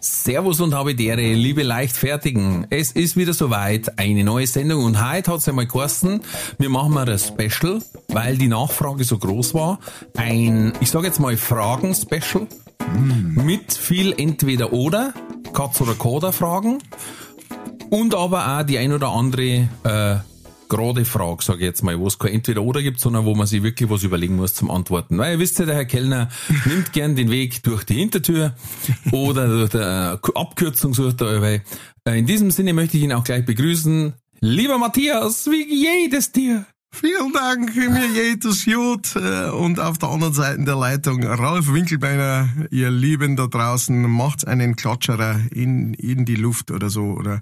Servus und habe die Ehre, liebe Leichtfertigen. Es ist wieder soweit, eine neue Sendung und heute hat es einmal geheißen, wir machen mal ein Special, weil die Nachfrage so groß war. Ein, ich sage jetzt mal Fragen-Special mit viel Entweder-Oder, Katz- oder Koda-Fragen und aber auch die ein oder andere äh, gerade Frage, sage ich jetzt mal, wo es kein Entweder-Oder gibt, sondern wo man sich wirklich was überlegen muss zum Antworten. Weil ihr wisst ja, der Herr Kellner nimmt gern den Weg durch die Hintertür oder durch die äh, Abkürzung sucht er allweil. Äh, In diesem Sinne möchte ich ihn auch gleich begrüßen. Lieber Matthias, wie jedes dir. Vielen Dank, mir jedes Jod. Äh, Und auf der anderen Seite der Leitung Ralf Winkelbeiner, ihr Lieben da draußen, macht einen Klatscherer in, in die Luft oder so oder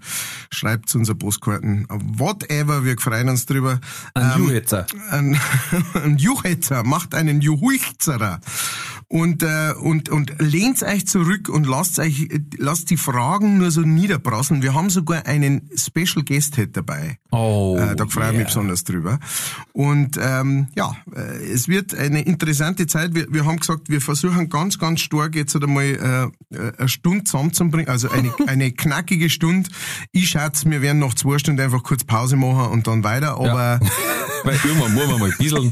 schreibt unser Postkarten. Whatever, wir freuen uns drüber. Ein Juhetzer. Ein, ein Juchetzer, macht einen Juhuchtzerer. Und, äh, und, und lehnt euch zurück und lasst euch, lasst die Fragen nur so niederprasseln. Wir haben sogar einen Special Guest dabei. Oh, Äh, da freue ich mich yeah. besonders drüber. Und ähm, ja, äh, es wird eine interessante Zeit. Wir, wir haben gesagt, wir versuchen ganz, ganz stark jetzt einmal äh, äh, eine Stunde zusammenzubringen, also eine, eine knackige Stunde. Ich schätze, wir werden nach zwei Stunden einfach kurz Pause machen und dann weiter, aber Weil irgendwann muss man mal ein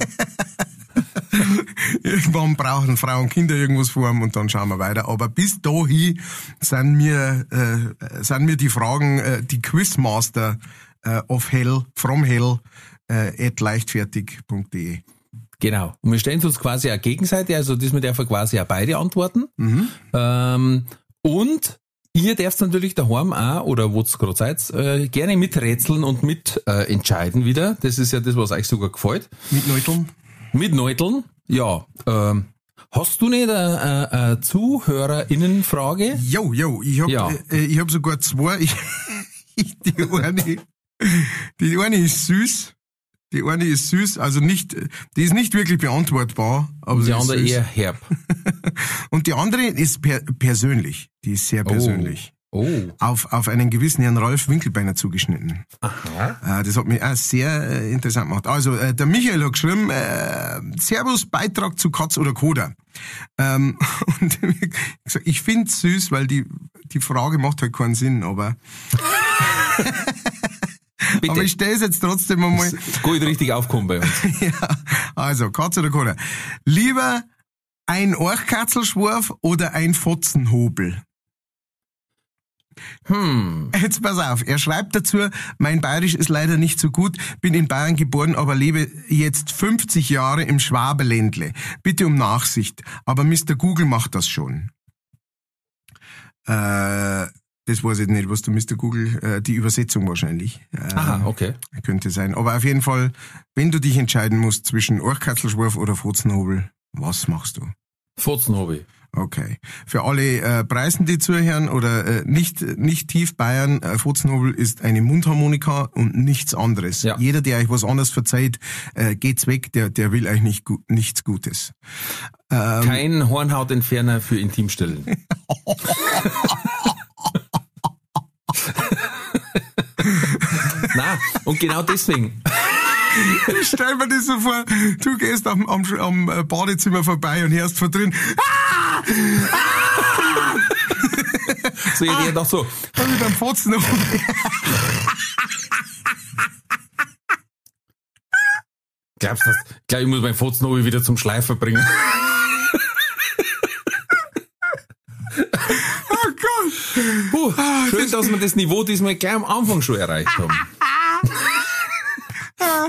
irgendwann brauchen Frauen und Kinder irgendwas vor und dann schauen wir weiter. Aber bis dahin sind mir, äh, sind mir die Fragen, äh, die Quizmaster äh, of Hell, from Hell, äh, leichtfertig.de. Genau. Und wir stellen uns quasi auch gegenseitig, also diesmal darf er quasi auch beide antworten. Ähm, und ihr dürft natürlich daheim auch, oder wo es gerade seid, äh, gerne miträtseln und mit äh, entscheiden wieder. Das ist ja das, was euch sogar gefällt. Mit Neuteln? Mit Neuteln, ja. Ähm, hast du nicht eine, eine, eine ZuhörerInnenfrage? Jo, jo, ich hab, Ja. äh, ich hab sogar zwei. Ich, die eine, die eine ist süß. Die eine ist süß, also nicht, die ist nicht wirklich beantwortbar, aber Die andere eher herb. Und die andere ist per persönlich. Die ist sehr persönlich. Oh. Auf, auf einen gewissen Herrn Ralf Winkelbeiner zugeschnitten. Aha. Äh, das hat mich auch sehr äh, interessant gemacht. Also, äh, der Michael hat geschrieben, äh, Servus, Beitrag zu Katz oder Koda. Ähm, und ich ich find's süß, weil die, die Frage macht halt keinen Sinn, aber, Bitte. aber ich stelle es jetzt trotzdem einmal. Gut richtig aufkommen bei uns. ja, also, Katz oder Koda. Lieber ein Orchkatzelschwarf oder ein Fotzenhobel? Hm. Jetzt pass auf, er schreibt dazu, mein Bayerisch ist leider nicht so gut, bin in Bayern geboren, aber lebe jetzt 50 Jahre im Schwabeländle. Bitte um Nachsicht, aber Mr. Google macht das schon. Äh, das weiß ich nicht, was der Mr. Google, äh, die Übersetzung wahrscheinlich. Äh, Aha, okay. Könnte sein. Aber auf jeden Fall, wenn du dich entscheiden musst zwischen Orchkatzelschwarf oder Fotzenhobel, was machst du? Fotzenhobby. Okay. Für alle äh, Preisen, die zuhören oder äh, nicht nicht tief Bayern, äh, Fotzenhobel ist eine Mundharmonika und nichts anderes. Ja. Jeder, der euch was anderes verzeiht, äh, geht's weg, der der will euch nicht gu nichts Gutes. Ähm, Kein Hornhautentferner für Intimstellen. Na, und genau deswegen. Ich stell mir das so vor, du gehst am, am, am Badezimmer vorbei und hörst von drin, ah! So, ich hätte gedacht so, Und mit einem Fotzenhobel. glaubst du, das- glaub, ich muss mein Fotzenhobby wieder zum Schleifer bringen. Gott. Puh, Ah, schön, dass wir das Niveau diesmal gleich am Anfang schon erreicht haben.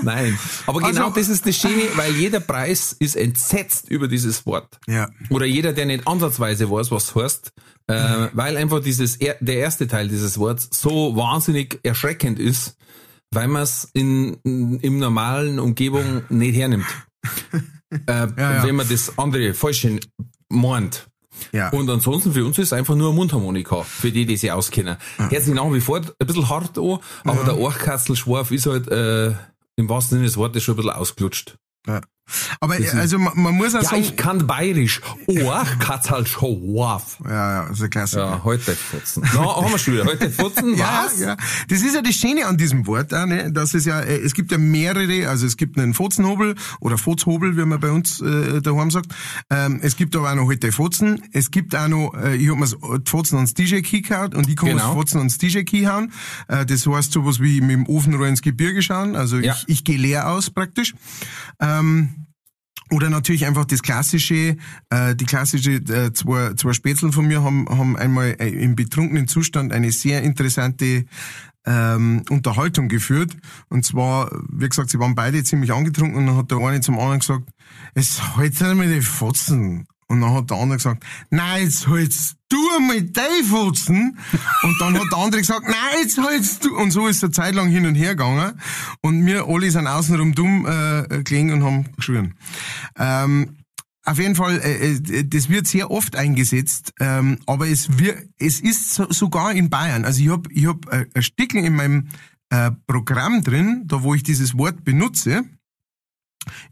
Nein, aber genau Also- das ist das Schöne, weil jeder Preis ist entsetzt über dieses Wort. Ja. Oder jeder, der nicht ansatzweise weiß, was heißt, äh, weil einfach dieses er, der erste Teil dieses Wortes so wahnsinnig erschreckend ist, weil man es in, in im normalen Umgebung nicht hernimmt. Äh, ja. Wenn man das andere falsche meint. Ja. Und ansonsten für uns ist es einfach nur eine Mundharmonika, für die, die sich auskennen. Hört sich nach wie vor ein bisschen hart an, aber der Orchkastelschwarf ist halt äh, im wahrsten Sinne des Wortes schon ein bisschen ausgelutscht. Ja. Aber äh, also man, man muss auch Ja, sagen, ich kann bayerisch. Orchkastelschwarf. ja, ja, das ist ein Klassiker. Ja, heute Futzen. Na, haben wir schon wieder. Heute Futzen, Ja, was? ja. Das ist ja das Schöne an diesem Wort, auch, ne? dass es ja, äh, es gibt ja mehrere, also es gibt einen Fotzenhobel oder Fotzhobel, wie man bei uns äh, daheim sagt. Ähm, es gibt aber auch noch heute Fotzen. Es gibt auch noch, äh, ich hab mir die Fotzen ans DJ-Key gehauen und ich kann Genau. das Fotzen ans DJ-Key hauen. Äh, das heißt sowas wie mit dem Ofenrohr ins Gebirge schauen. Also Ja. ich, ich gehe leer aus praktisch. Ähm, oder natürlich einfach das klassische, äh, die klassische, äh, zwei, zwei Spätzeln von mir haben, haben einmal äh, im betrunkenen Zustand eine sehr interessante ähm, Unterhaltung geführt. Und zwar, wie gesagt, sie waren beide ziemlich angetrunken und dann hat der eine zum anderen gesagt, es halt einmal die Fotzen. Und dann hat der andere gesagt, nein, jetzt hältst du einmal die Fotzen. Und dann hat der andere gesagt, nein, jetzt hältst du. Und so ist es eine Zeit lang hin und her gegangen. Und wir alle sind außenrum dumm äh, gelegen und haben geschrien. Ähm, auf jeden Fall, äh, äh, das wird sehr oft eingesetzt, ähm, aber es, wird, es ist so, sogar in Bayern. Also ich habe ich hab äh, ein Stickel in meinem äh, Programm drin, da wo ich dieses Wort benutze,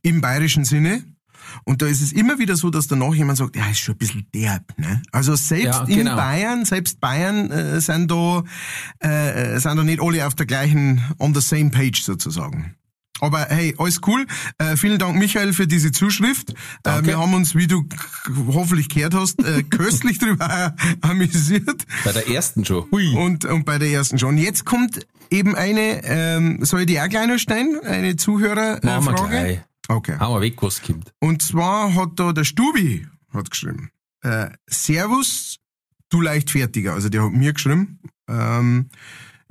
im bayerischen Sinne. Und da ist es immer wieder so, dass danach jemand sagt, ja, ist schon ein bisschen derb. Ne? Also selbst Ja, in genau. Bayern, selbst Bayern äh, sind da äh, sind da nicht alle auf der gleichen, on the same page sozusagen. Aber hey, alles cool. Äh, vielen Dank, Michael, für diese Zuschrift. Äh, wir haben uns, wie du hoffentlich gehört hast, äh, köstlich drüber amüsiert. Bei der ersten schon. Hui. Und, und bei der ersten schon. Jetzt kommt eben eine, ähm, soll ich die auch gleich noch stellen? Eine Zuhörerfrage? Äh, Okay. Hauen wir weg, was kommt. Und zwar hat da der Stubi hat geschrieben, äh, Servus, du Leichtfertiger. Also der hat mir geschrieben. Ähm,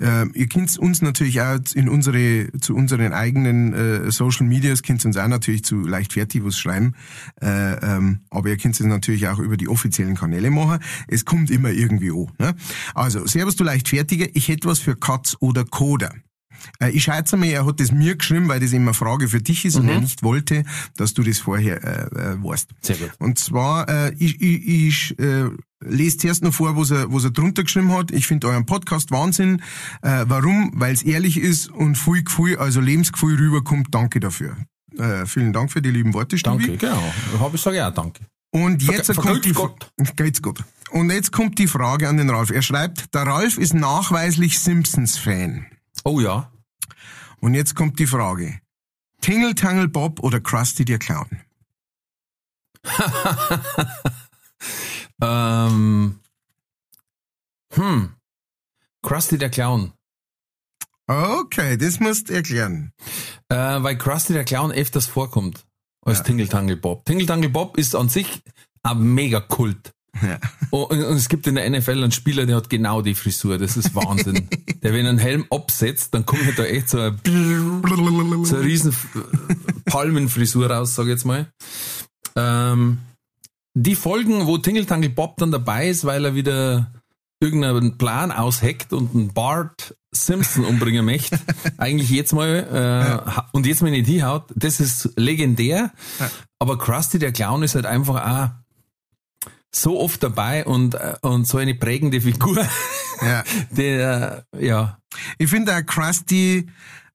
äh, ihr könnt uns natürlich auch in unsere, zu unseren eigenen äh, Social Medias, könnt uns auch natürlich zu Leichtfertig was schreiben. Äh, ähm, aber ihr könnt es natürlich auch über die offiziellen Kanäle machen. Es kommt immer irgendwie an. Ne? Also, Servus, du Leichtfertiger. Ich hätte was für Katz oder Koder. Äh, Ich schätze mal, er hat das mir geschrieben, weil das immer eine Frage für dich ist und er nicht wollte, dass du das vorher äh, äh, weißt. Sehr gut. Und zwar, äh, ich, ich, ich äh, lese zuerst noch vor, was er, was er drunter geschrieben hat. Ich finde euren Podcast Wahnsinn. Äh, warum? Weil es ehrlich ist und viel Gefühl, also Lebensgefühl rüberkommt. Danke dafür. Äh, vielen Dank für die lieben Worte, Stubi. Danke, genau. Hab ich sage ja danke. Und jetzt Ver- kommt die vergelt's Geht's gut. Und jetzt kommt die Frage an den Ralf. Er schreibt, der Ralf ist nachweislich Simpsons-Fan. Oh ja. Und jetzt kommt die Frage. Tingle Tangle Bob oder Krusty der Clown? Ähm, hm. Krusty der Clown. Okay, das musst du erklären. Äh, weil Krusty der Clown öfters vorkommt als Ja. Tingle Tangle Bob. Tingle Tangle Bob ist an sich ein mega Kult. Ja. Oh, Und und es gibt in der NFL einen Spieler, der hat genau die Frisur. Das ist Wahnsinn. der, wenn er einen Helm absetzt, dann kommt halt da echt so eine, so eine riesen Palmenfrisur raus, sag ich jetzt mal. Ähm, die Folgen, wo Tingle Tangle Bob dann dabei ist, weil er wieder irgendeinen Plan ausheckt und einen Bart Simpson umbringen möchte, eigentlich jetzt mal äh, ha- und jetzt mal nicht hinhaut, das ist legendär. Aber Krusty der Clown ist halt einfach auch so oft dabei und, und so eine prägende Figur, Ja. der, ja, Ich finde auch Krusty,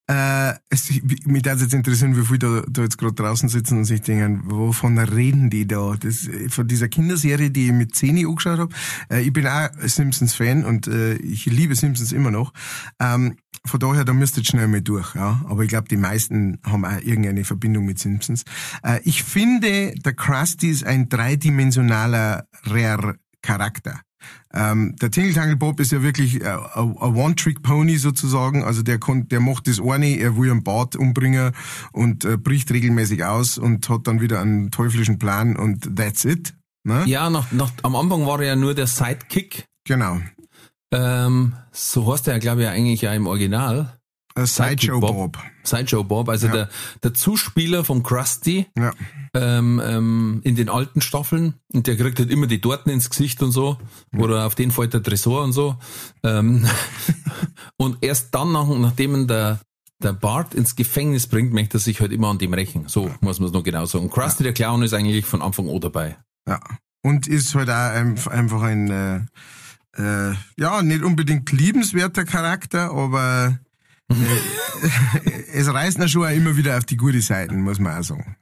äh, es, mich darf jetzt interessieren, wie viele da, da jetzt gerade draußen sitzen und sich denken, wovon reden die da? Das, von dieser Kinderserie, die ich mit Zeni angeschaut habe. Äh, ich bin auch Simpsons-Fan und äh, ich liebe Simpsons immer noch. Ähm, von daher, da müsst ihr jetzt schnell mal durch. Ja? Aber ich glaube, die meisten haben auch irgendeine Verbindung mit Simpsons. Äh, ich finde, der Krusty ist ein dreidimensionaler Rare Charakter. Ähm, der Tingle Tangle Bob ist ja wirklich äh, ein ein One-Trick-Pony sozusagen. Also der, kon, der macht das eine, er will einen Bart umbringen und äh, bricht regelmäßig aus und hat dann wieder einen teuflischen Plan und that's it. Ne? ja, nach, nach, am Anfang war er ja nur der Sidekick, Genau. ähm, so heißt er ja, glaube ich, eigentlich ja im Original. Äh, Sideshow Bob. Bob. Sideshow Bob, also Ja. der, der Zuspieler vom Krusty Ja. ähm, ähm, in den alten Staffeln und der kriegt halt immer die Torten ins Gesicht und so oder auf den fällt der Tresor und so ähm, und erst dann, nach, nachdem der, der Bart ins Gefängnis bringt, möchte er sich halt immer an dem rächen. So muss man es noch genau sagen. Und Krusty der Clown ist eigentlich von Anfang an dabei. Ja. Und ist halt auch ein, einfach ein, äh, äh, ja, nicht unbedingt liebenswerter Charakter, aber es reißt ihn schon auch immer wieder auf die gute Seiten, muss man auch sagen.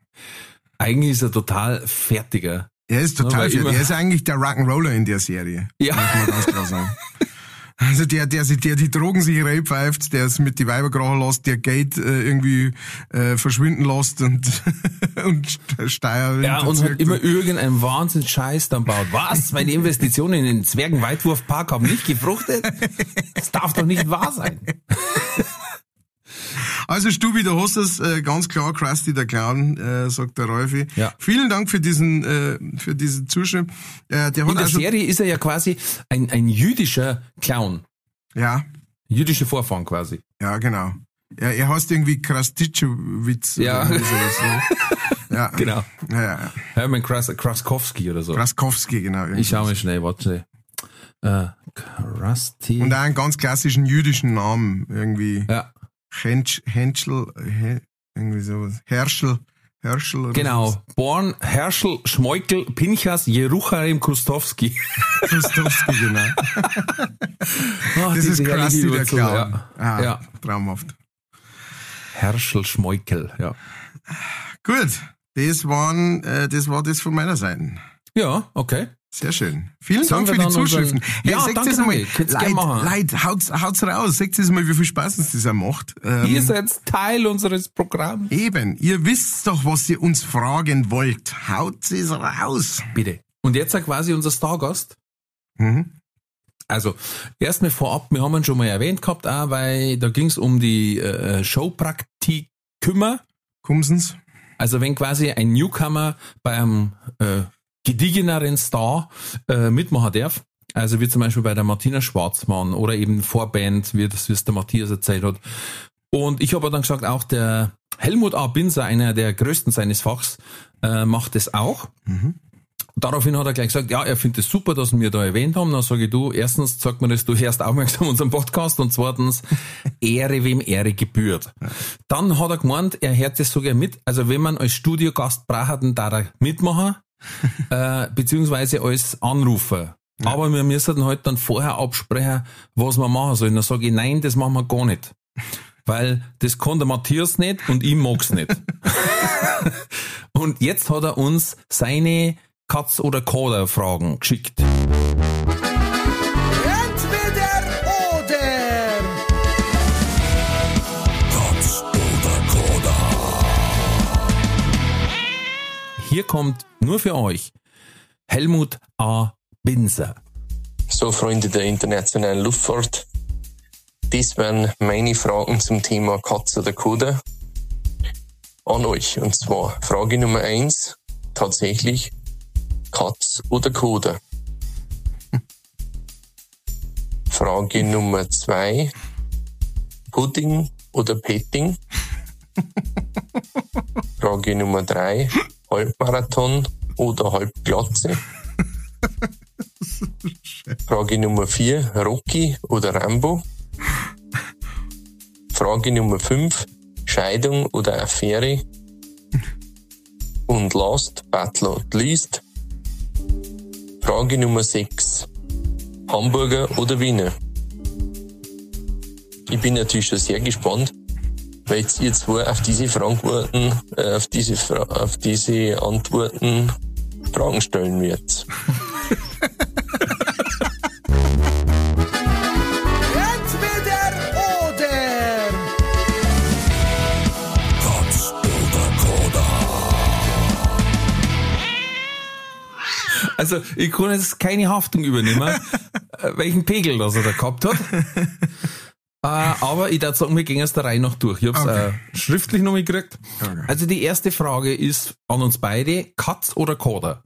Eigentlich ist er total fertiger. Er ist total fit. Er ist eigentlich der Rock'n'Roller in der Serie. Ja. Muss man ganz klar sagen. Also der, der, sich- der die Drogen sich reinpfeift, der es mit die Weiber krachen lässt, der Geld äh, irgendwie äh, verschwinden lässt und, und St- Steuer Ja, und hat immer irgendeinen Wahnsinn-Scheiß dann baut. Was? Meine Investitionen in den Zwergenweitwurfpark haben nicht gefruchtet? Das darf doch nicht wahr sein. Also Stubi, du hast es äh, ganz klar, Krusty der Clown, äh, sagt der Rolfi. Ja. Vielen Dank für diesen, äh, für diesen Zuschrift. Äh, der In der also, Serie ist er ja quasi ein, ein jüdischer Clown. ja, Jüdische Vorfahren quasi. ja, genau. Er, er heißt irgendwie Krastitschewitz. Ja. oder so. ja. Genau. Ja, ja, ja. Hermann Kras Kraskowski oder so. Kraskowski, genau. Ich schau mal schnell, warte. Äh, Krusty. Und auch einen ganz klassischen jüdischen Namen, irgendwie. Ja, Hensch, Henschel, He, irgendwie sowas. Herschel, Herschel oder genau. sowas. Born Herschel Schmeukel Pinchas Jeruchalem Krustowski. Krastowski, genau. Oh, Das ist herrliche Krusty der Clown. Ja. Ah, ja. Traumhaft. Herschel Schmeukel, ja. Gut, das waren, äh, das war das von meiner Seite. Ja, okay. Sehr schön. Vielen Dank für die Zuschriften. Ja, seht danke, mal. Leid, machen. Leid, haut's, haut's raus. Seht das mal, wie viel Spaß uns das auch macht. Ähm, Ihr seid Teil unseres Programms. eben, ihr wisst doch, was ihr uns fragen wollt. Haut es raus. Bitte. Und jetzt quasi unser Stargast. Mhm. Also, erstmal vorab, wir haben ihn schon mal erwähnt gehabt, auch, weil da ging es um die äh, Showpraktiker. Kommsens. Also wenn quasi ein Newcomer bei einem äh, gediegeneren Star äh, mitmachen darf, also wie zum Beispiel bei der Martina Schwarzmann oder eben Vorband, wie das wie es der Matthias erzählt hat. Und ich habe dann gesagt, auch der Helmut A. Binser, einer der größten seines Fachs, äh, macht das auch. Daraufhin hat er gleich gesagt, ja, er findet es super, dass wir da erwähnt haben. Dann sage ich, du, erstens sagt mir das, du hörst aufmerksam unseren Podcast und zweitens, Ehre wem Ehre gebührt. Dann hat er gemeint, er hört das sogar mit. Also wenn man als Studiogast braucht, dann darf er mitmachen, äh, beziehungsweise als Anrufer. Aber wir müssen halt dann vorher absprechen, was wir machen sollen. Dann sage ich, nein, das machen wir gar nicht. Weil das kann der Matthias nicht und ich mag's nicht. und jetzt hat er uns seine Katz- oder Kader-Fragen geschickt. Entweder oder. Katz oder Koda. Hier kommt nur für euch Helmut A. Binser. So, Freunde der internationalen Luftfahrt. Dies wären meine Fragen zum Thema Katze oder Koda an euch. Und zwar Frage Nummer eins tatsächlich Katz oder Koda. Frage Nummer zwei Pudding oder Petting. Frage Nummer drei Halbmarathon oder Halbglatze. Frage Nummer 4, Rocky oder Rambo? Frage Nummer 5, Scheidung oder Affäre? Und last but not least, Frage Nummer 6, Hamburger oder Wiener? Ich bin natürlich schon sehr gespannt, weil jetzt ihr zwei auf diese Fragen, äh, auf diese, Fra auf diese Antworten Fragen stellen wird. Also, ich kann jetzt keine Haftung übernehmen, äh, welchen Pegel das er da gehabt hat. Äh, aber ich darf sagen, wir gehen jetzt der Reihe noch durch. Ich hab's Okay. äh, schriftlich noch gekriegt. Okay. Also die erste Frage ist an uns beide, Katz oder Kader?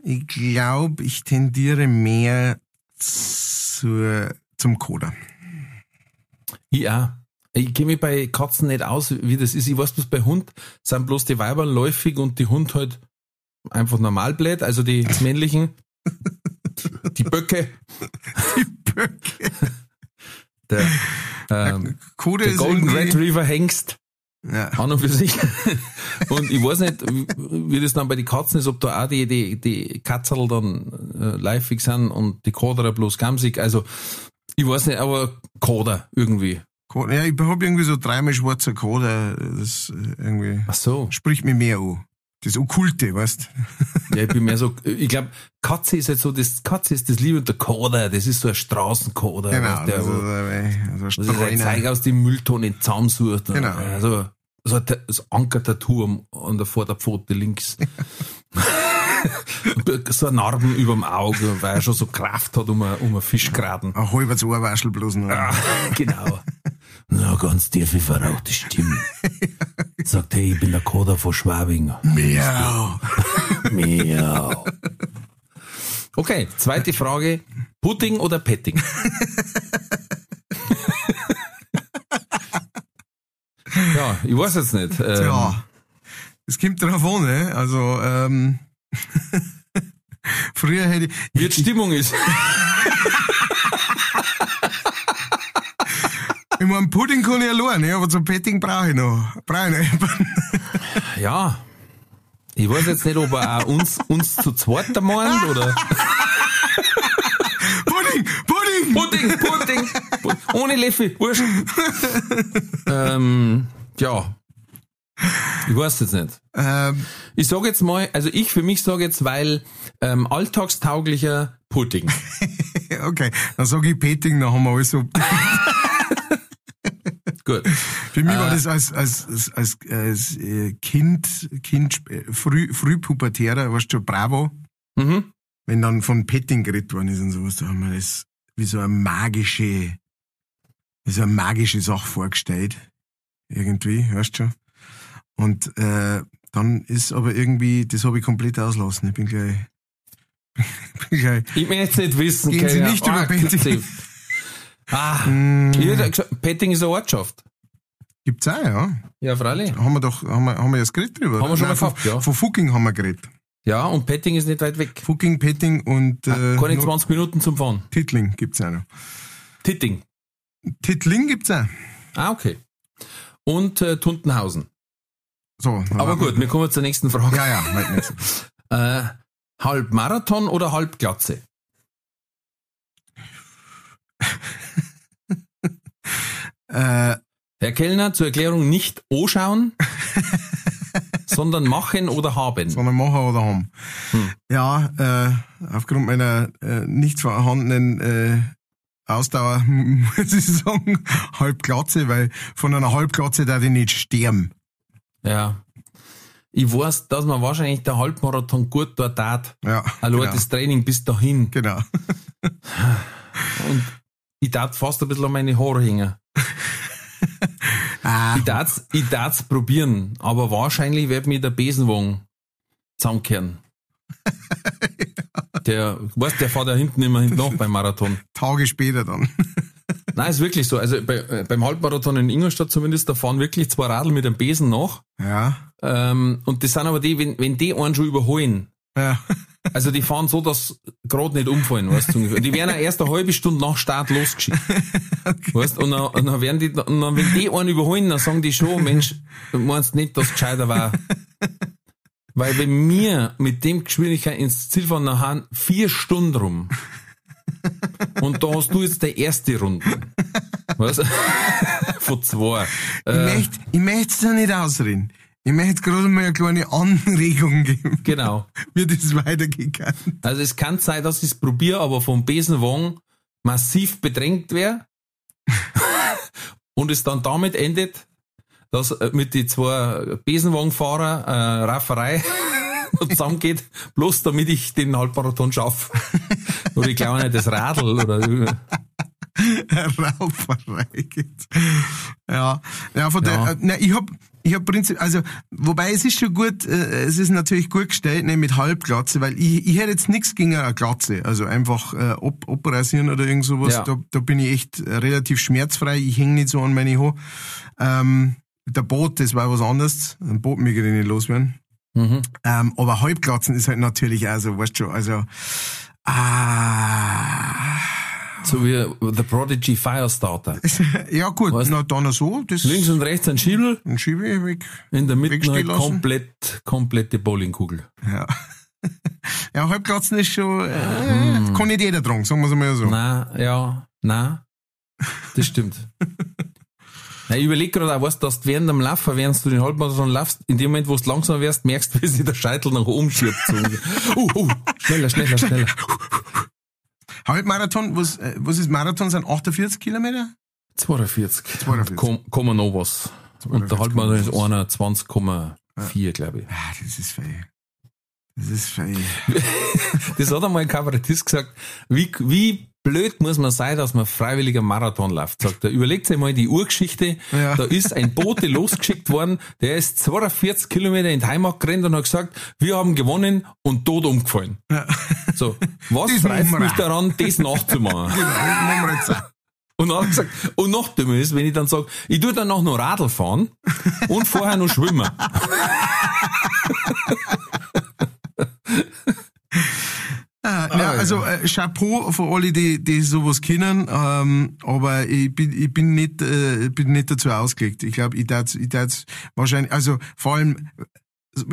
Ich glaube, ich tendiere mehr zur, zum. Ich auch. Ich kenne mich bei Katzen nicht aus, wie das ist. Ich weiß bloß, bei Hund sind bloß die Weiber läufig und die Hund halt einfach normal blöd, also die männlichen, die Böcke. Böcke. Der, ähm, Coda der Golden irgendwie, Retriever Hengst. Ja. An und für sich. Und ich weiß nicht, wie das dann bei den Katzen ist, ob da auch die, die, die Katzel dann äh, live sind und die Koderer bloß gamsig. Also, ich weiß nicht, aber Koder irgendwie. Ja, ich hab irgendwie so dreimal schwarzer Koder. Das äh, irgendwie Ach so. spricht mir mehr an. Das Okkulte, weißt Ja, ich bin mehr so, ich glaube, Katze ist halt so, das Katze ist das Liebe und der Koder, das ist so ein Straßenkoder. Genau. weißt du, das ist, wo- äh, was so ist ein. Zeig aus dem Mülltonnen zusammensucht. Genau. Also, so ein so Anker-Tattoo am- an der Vorderpfote links. So ein Narben überm Auge, weil er schon so Kraft hat, um ein, um ein Fischgraten. Ein halbes Ohrwaschel bloß noch. Ah, genau. Na, ganz tiefe, verrauchte Stimme. Sagt, hey, ich bin der Koder von Schwabing. Miau. Miau. Okay, zweite Frage. Pudding oder Petting? ja, ich weiß jetzt nicht. Ähm, Ja. Es kommt drauf an, ne? Also, ähm, früher hätte ich, Wie die Stimmung ist. Ich mein, Pudding kann ich allein, aber zum Petting brauche ich noch. Brauche ich noch. Ja. Ich weiß jetzt nicht, ob er auch uns, uns zu zweit meint oder. Pudding, Pudding! Pudding, Pudding! Pu- Ohne Löffel, wurscht. ähm, ja. Ich weiß jetzt nicht. Ähm, Ich sage jetzt mal, also ich für mich sage jetzt, weil ähm, alltagstauglicher Pudding. okay, dann sage ich Petting, dann haben wir alles so. Gut. Für mich Äh. war das als, als, als, als, äh, Kind, Kind, äh, früh, frühpubertärer, weißt du, schon, Bravo, Mhm. wenn dann von Petting geredet worden ist und sowas, da haben wir das wie so eine magische, wie so eine magische Sache vorgestellt. Irgendwie, weißt du schon. Und äh, dann ist aber irgendwie, das habe ich komplett auslassen. Ich bin gleich, bin gleich Ich möchte jetzt nicht wissen. Gehen Sie nicht über. Petting. Ah, Mm, Petting ist eine Ortschaft. gibt's auch, ja. Ja, freilich. Haben wir doch, haben wir, haben wir jetzt geredet drüber? Haben wir schon Nein, mal von, gehabt, ja. Von Fucking haben wir geredet. Ja, und Petting ist nicht weit weg. Fucking, Petting und äh, Keine noch 20 Minuten zum Fahren. Titling gibt's auch noch. Titting. Titling gibt's auch. Ah, okay. Und äh, Tuntenhausen. So, Aber gut, wir kommen zur nächsten Frage. Ja, ja. Äh, halb Marathon oder halb Glatze? äh, Herr Kellner, zur Erklärung nicht anschauen, sondern machen oder haben. sondern machen oder haben. Hm. Ja, äh, aufgrund meiner äh, nicht vorhandenen äh, Ausdauer muss ich sagen, Halbglatze, weil von einer Halbglatze darf ich nicht sterben. Ja. Ich weiß, dass man wahrscheinlich der Halbmarathon gut dort tat. Ja, Allein genau. das Training bis dahin. genau. Und ich tat fast ein bisschen an meine Haare hängen. Ah, Ich tat's, ich tat's probieren, aber wahrscheinlich wird mir der Besenwagen zusammenkehren. Der, weißt, der fährt ja hinten immer hinten nach beim Marathon. Tage später dann. Nein, ist wirklich so. Also bei, äh, beim Halbmarathon in Ingolstadt zumindest, da fahren wirklich zwei Radl mit dem Besen nach. Ja, Ähm, und das sind aber die, wenn, wenn die einen schon überholen, ja. Also die fahren so, dass gerade nicht umfallen, weißt du. Die werden auch erst eine halbe Stunde nach Start losgeschickt. Weißt und dann, und dann werden die, und dann, wenn die einen überholen, dann sagen die schon, Mensch, du meinst nicht, dass es gescheiter war. Weil wenn wir mit dem Geschwindigkeit ins Ziel fahren, dann haben vier Stunden rum. Und da hast du jetzt die erste Runde. Weißt Von zwei. Ich Äh, möchte, es da nicht ausreden. Ich möchte gerade mal eine kleine Anregung geben, genau. wie das weitergehen kann. Also es kann sein, dass ich es probiere, aber vom Besenwagen massiv bedrängt wäre und es dann damit endet, dass äh, mit die zwei Besenwagenfahrer äh, Rafferei zusammengeht, bloß damit ich den Halbmarathon schaffe. oder ich glaube nicht, das Radl oder Rauferei gibt's. Ja, ja, von Ja. der, äh, ne, ich hab, ich hab Prinzip, also, wobei es ist schon gut, äh, es ist natürlich gut gestellt, ne, mit Halbglatze, weil ich, ich hätte jetzt nichts gegen eine Glatze, also einfach, äh, ob, operasieren oder irgend sowas, Ja. da, da bin ich echt relativ schmerzfrei, ich häng nicht so an meine Haare. Ähm, der Boot, das war was anderes, ein Boot möchte ich nicht loswerden. mhm. Ähm, aber Halbglatzen ist halt natürlich auch so, weißt du schon, also, ah, So wie The Prodigy Firestarter. Ja gut, Weißt- na dann so, das Links und rechts ein Schiebel, dann schiebe ich weg. in der Mitte eine komplett, komplette Bowlingkugel. Ja. ja, Halbplatzen ist schon, äh, kann nicht jeder tragen, sagen wir es mal so. Na, ja, na, das stimmt. Na, ich überleg gerade auch, weißt, dass du während dem Laufen, während du den Halbmarathon laufst, in dem Moment, wo du langsam wärst, merkst du, wie sich der Scheitel nach oben schiebt. So. uh, uh, schneller, schneller, schneller. Halbmarathon, was, äh, was ist Marathon? Sind 48 Kilometer? 42. 42. Komm, kommen noch was. Und der Halbmarathon ist 21,4, glaube ich. Ah, das ist fein. Das ist fein. Das hat einmal ein Kabarettist gesagt. Wie, wie blöd muss man sein, dass man freiwilliger Marathon läuft? Sagt er. Überlegt euch mal die Urgeschichte. Ja. Da ist ein Bote losgeschickt worden, der ist 42 Kilometer in die Heimat gerannt und hat gesagt, wir haben gewonnen und tot umgefallen. So. Was freut mich daran, das nachzumachen? Genau. Und hat gesagt, und noch dümmer ist, wenn ich dann sage, ich tue dann noch nur Radl fahren und vorher noch schwimmen. Ah, ja, also äh, Chapeau für alle, die, die sowas kennen, ähm, aber ich bin, ich bin nicht, äh, bin nicht dazu ausgelegt. Ich glaube, ich darf, ich darf wahrscheinlich, also vor allem,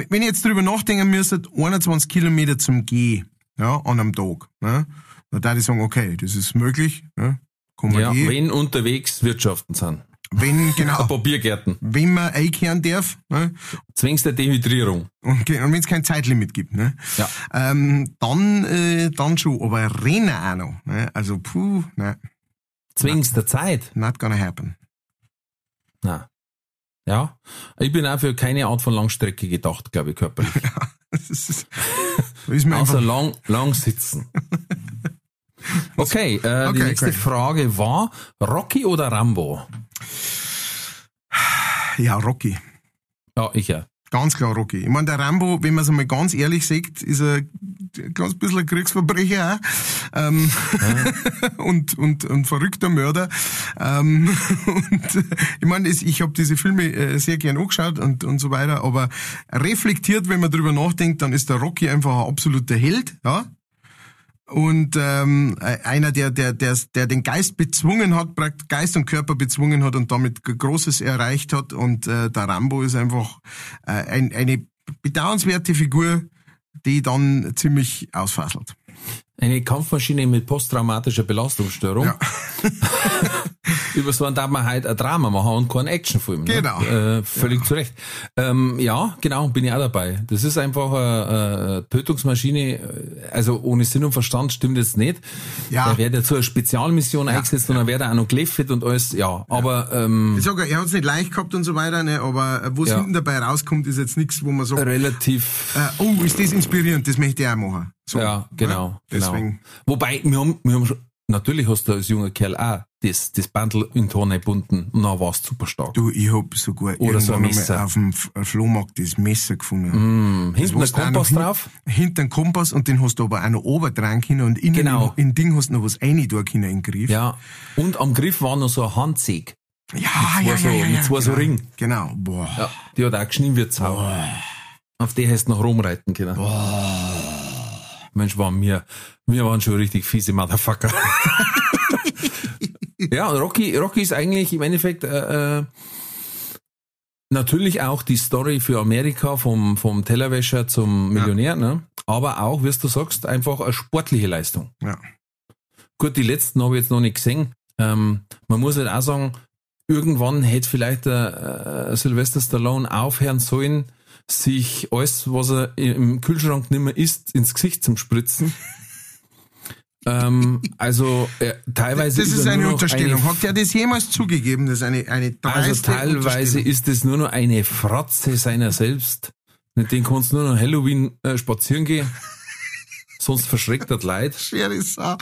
wenn ich jetzt drüber nachdenken müsste, 21 Kilometer zum Gehen, ja, an einem Tag, ne, dann darf ich sagen, okay, das ist möglich, ne, kann man Ja, gehen. wenn unterwegs Wirtschaften sind. Wenn, genau, paar Biergärten. wenn man einkehren darf, ne, Zwingst der Dehydrierung. und, ge- und wenn es kein Zeitlimit gibt, ne, Ja. ähm, dann, äh, dann schon, aber Rennen auch noch, ne, also puh, ne, Zwingst der Zeit. not gonna happen. Na. Ja. Ich bin auch für keine Art von Langstrecke gedacht, glaube ich, körperlich. Das ist, da ist mir Außer einfach, lang, lang sitzen. Okay, äh, die Okay, nächste okay. Frage war, Rocky oder Rambo? Ja, Rocky. Ja, ich ja. Ganz klar Rocky. Ich meine, der Rambo, wenn man es einmal ganz ehrlich sieht, ist er ein ganz bisschen ein Kriegsverbrecher auch. Ähm, und, und, und verrückter Mörder. Ähm, und ich meine, ich habe diese Filme äh, sehr gern angeschaut und, und so weiter, aber reflektiert, wenn man drüber nachdenkt, dann ist der Rocky einfach ein absoluter Held, ja. Und ähm, äh, einer, der, der, der, der den Geist bezwungen hat, Geist und Körper bezwungen hat und damit Großes erreicht hat. Und äh, der Rambo ist einfach äh, ein, eine bedauernswerte Figur, die dann ziemlich ausfasselt. Eine Kampfmaschine mit posttraumatischer Belastungsstörung. Ja. Über so einen darf man halt ein Drama machen und keinen Actionfilm. Genau. Ne? Äh, völlig zu Recht. Ähm, ja, genau, bin ich auch dabei. Das ist einfach eine, eine Tötungsmaschine, also ohne Sinn und Verstand stimmt jetzt nicht. Ja. Da wird ja zu einer Spezialmission eingesetzt und dann wird er auch noch geliefert und alles, ja. Aber ähm, Ich sage, er hat es nicht leicht gehabt und so weiter, ne, aber äh, was Ja. hinten dabei rauskommt, ist jetzt nichts, wo man sagt, relativ äh, oh, ist das inspirierend, das möchte ich auch machen. So, Ja, genau. ne? genau. Deswegen. Wobei, wir haben, wir haben schon, natürlich hast du als junger Kerl auch das, das Bandel in Tonne gebunden und dann warst du super stark. Du, ich hab sogar Oder so ein Messer. auf dem F- Flohmarkt das Messer gefunden. Das hinten auch Kompass drauf. Hin, hinten einen Kompass und den hast du aber auch noch oben dran können und innen Genau. in, in Ding hast du noch was rein da können in den Griff. Ja. Und am Griff war noch so eine Handsäge. ja, zwei ja, so- ja, ja, mit zwei so genau. Ringen. Genau, boah. Ja. Die hat auch geschnien wie Zau. Auf die hast du noch rumreiten können. Mensch, waren wir, wir waren schon richtig fiese Motherfucker. ja, und Rocky, Rocky ist eigentlich im Endeffekt äh, äh, natürlich auch die Story für Amerika vom, vom Tellerwäscher zum Millionär, ne? aber auch, wie du sagst, einfach eine sportliche Leistung. Ja. Gut, die letzten habe ich jetzt noch nicht gesehen. Ähm, man muss halt auch sagen, irgendwann hätte vielleicht der äh, Sylvester Stallone aufhören sollen, sich alles, was er im Kühlschrank nicht mehr isst, ins Gesicht zum Spritzen. ähm, also äh, teilweise Das ist er eine Unterstellung. Eine, Hat er das jemals zugegeben? Das ist eine, eine also teilweise ist es nur noch eine Fratze seiner selbst. Mit denen kannst du nur noch Halloween äh, spazieren gehen. Sonst verschreckt das Leid. Schwere Sau.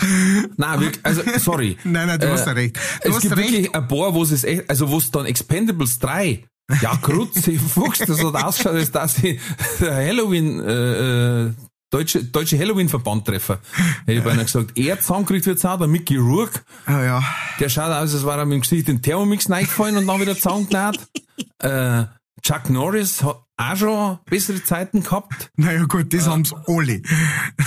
Nein, wirklich, also sorry. Nein, nein, du hast ja recht. Du es hast gibt recht. wirklich ein paar, wo es echt, also wo es dann Expendables 3, ja, Krutze, Fuchs, das hat ausgeschaut, als dass ich der Halloween, äh, äh, deutsche, deutsche Halloween-Verband treffe. Hätte ich beinahe gesagt, er zusammengekriegt wird auch, der Mickey Rourke, Ah, ja. der schaut aus, als war er mit dem Gesicht in den Thermomix reingefallen und dann wieder zusammengenäht. äh, Chuck Norris hat, auch schon bessere Zeiten gehabt? Naja gut, das haben's alle.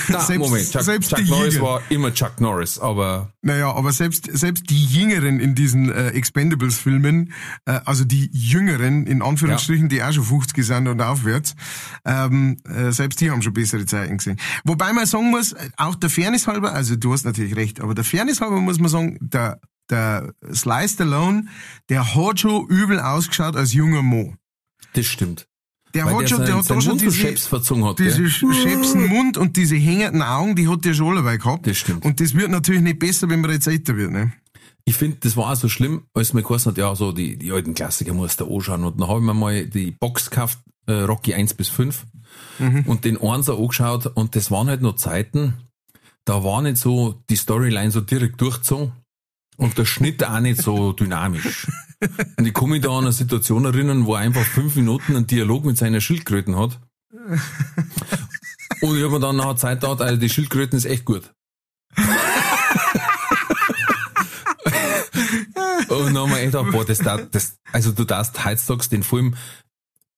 Na, Moment, Chuck, selbst Chuck die Norris Jüngeren. war immer Chuck Norris, aber Naja, aber selbst, selbst die Jüngeren in diesen äh, Expendables-Filmen, äh, also die Jüngeren, in Anführungsstrichen, die auch schon 50 sind und aufwärts, ähm, äh, selbst die haben schon bessere Zeiten gesehen. Wobei man sagen muss, äh, auch der Fairness halber, also du hast natürlich recht, aber der Fairness halber muss man sagen, der, der Sly Stallone, der hat schon übel ausgeschaut als junger Mo. das stimmt. Der hat der schon, der hat da schon diese, hat. diese gell? schäpsen Mund und diese hängenden Augen, die hat der schon dabei gehabt. Das stimmt. Und das wird natürlich nicht besser, wenn man jetzt älter wird, ne? Ich finde, das war auch so schlimm, als mir geheißen hat, ja, so die, die alten Klassiker musst du anschauen. Und dann habe ich mir mal die Box gekauft, äh, Rocky 1 bis 5 Mhm. und den Einser angeschaut und das waren halt noch Zeiten, da war nicht so die Storyline so direkt durchgezogen und der Schnitt auch nicht so dynamisch. Und ich kann mich da an eine Situation erinnern, wo er einfach fünf Minuten einen Dialog mit seiner Schildkröten hat. Und ich habe mir dann nach einer Zeit gedacht, also die Schildkröten ist echt gut. Und dann haben wir echt gedacht, boah, das, darf- das, also du darfst heutzutage den Film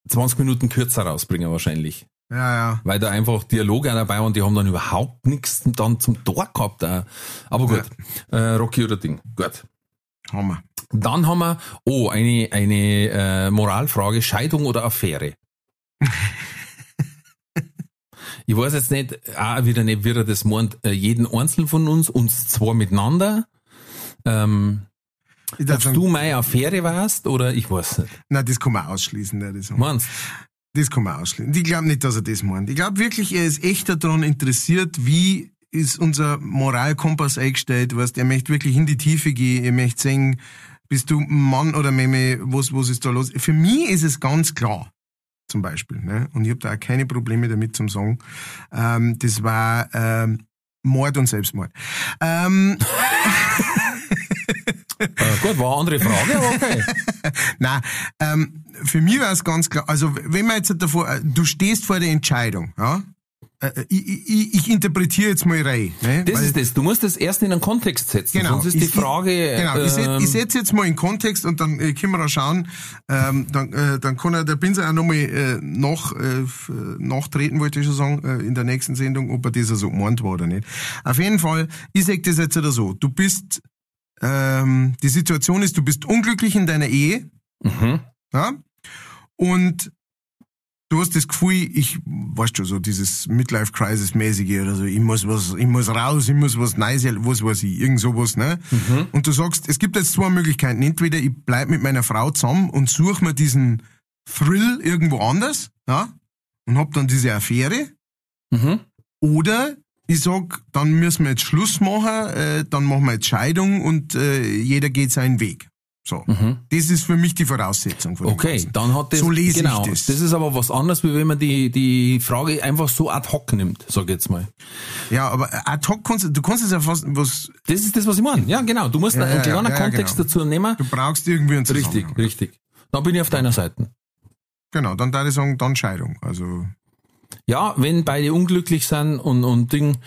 20 Minuten kürzer rausbringen wahrscheinlich. Ja, ja. Weil da einfach Dialoge dabei waren, die haben dann überhaupt nichts dann zum Tor gehabt. Auch. Aber gut, äh, Rocky oder Ding, gut. Hammer. Dann haben wir, oh, eine, eine äh, Moralfrage, Scheidung oder Affäre? ich weiß jetzt nicht, auch wieder nicht, wie er das meint, äh, jeden Einzelnen von uns, uns zwei miteinander. Ähm, ob du meine Affäre warst oder ich weiß nicht. nein, das kann man ausschließen, ne, das, Meinst das kann man ausschließen. Ich glaube nicht, dass er das meint. Ich glaube wirklich, er ist echt daran interessiert, wie ist unser Moralkompass eingestellt, weißt, er möchte wirklich in die Tiefe gehen, er möchte sehen, bist du Mann oder Meme, was, was ist da los? Für mich ist es ganz klar, zum Beispiel, ne, und ich habe da auch keine Probleme damit zum sagen, ähm, das war ähm, Mord und Selbstmord. Ähm, Äh, gut, war eine andere Frage, aber okay. Nein, ähm, für mich war es ganz klar, also wenn man jetzt davor, äh, du stehst vor der Entscheidung, ja, ich, ich, ich interpretiere jetzt mal rein. Ne? Das Weil- ist das. Du musst das erst in einen Kontext setzen. Genau. Sonst ist die Ich- Frage. Ich, genau, ich, set, ähm, ich setze jetzt mal in Kontext und dann äh, können wir da schauen, ähm, dann, äh, dann kann er der Pinsel auch nochmal äh, nach, äh, äh, nachtreten, wollte ich schon sagen, äh, in der nächsten Sendung, ob er das so gemeint war oder nicht. Auf jeden Fall, ich sag das jetzt oder so, du bist, ähm, die Situation ist, du bist unglücklich in deiner Ehe, mhm. ja? Und du hast das Gefühl, ich, weißt schon, so dieses Midlife-Crisis-mäßige oder so, ich muss was, ich muss raus, ich muss was Neues, was weiß ich, irgend sowas, ne? Und du sagst, es gibt jetzt zwei Möglichkeiten. Entweder ich bleib mit meiner Frau zusammen und suche mir diesen Thrill irgendwo anders, ja? Und hab dann diese Affäre. Mhm. Oder ich sag, dann müssen wir jetzt Schluss machen, äh, dann machen wir jetzt Scheidung und äh, jeder geht seinen Weg. So. Das ist für mich die Voraussetzung von Okay, Ganzen. dann hat das. So lese genau, ich das. Das ist aber was anderes, wie wenn man die, die Frage einfach so ad hoc nimmt, sag ich jetzt mal. Ja, aber ad hoc kannst du, kannst es ja fast, was, Das ist das, was ich meine. Ja, genau. Du musst Ja, einen ja, kleinen ja, ja, Kontext genau. dazu nehmen. du brauchst irgendwie einen Richtig, Zusammenhang. richtig. Dann bin ich auf deiner Seite. Genau, dann würde ich sagen, dann Scheidung. Also, Ja, wenn beide unglücklich sind und, und Ding.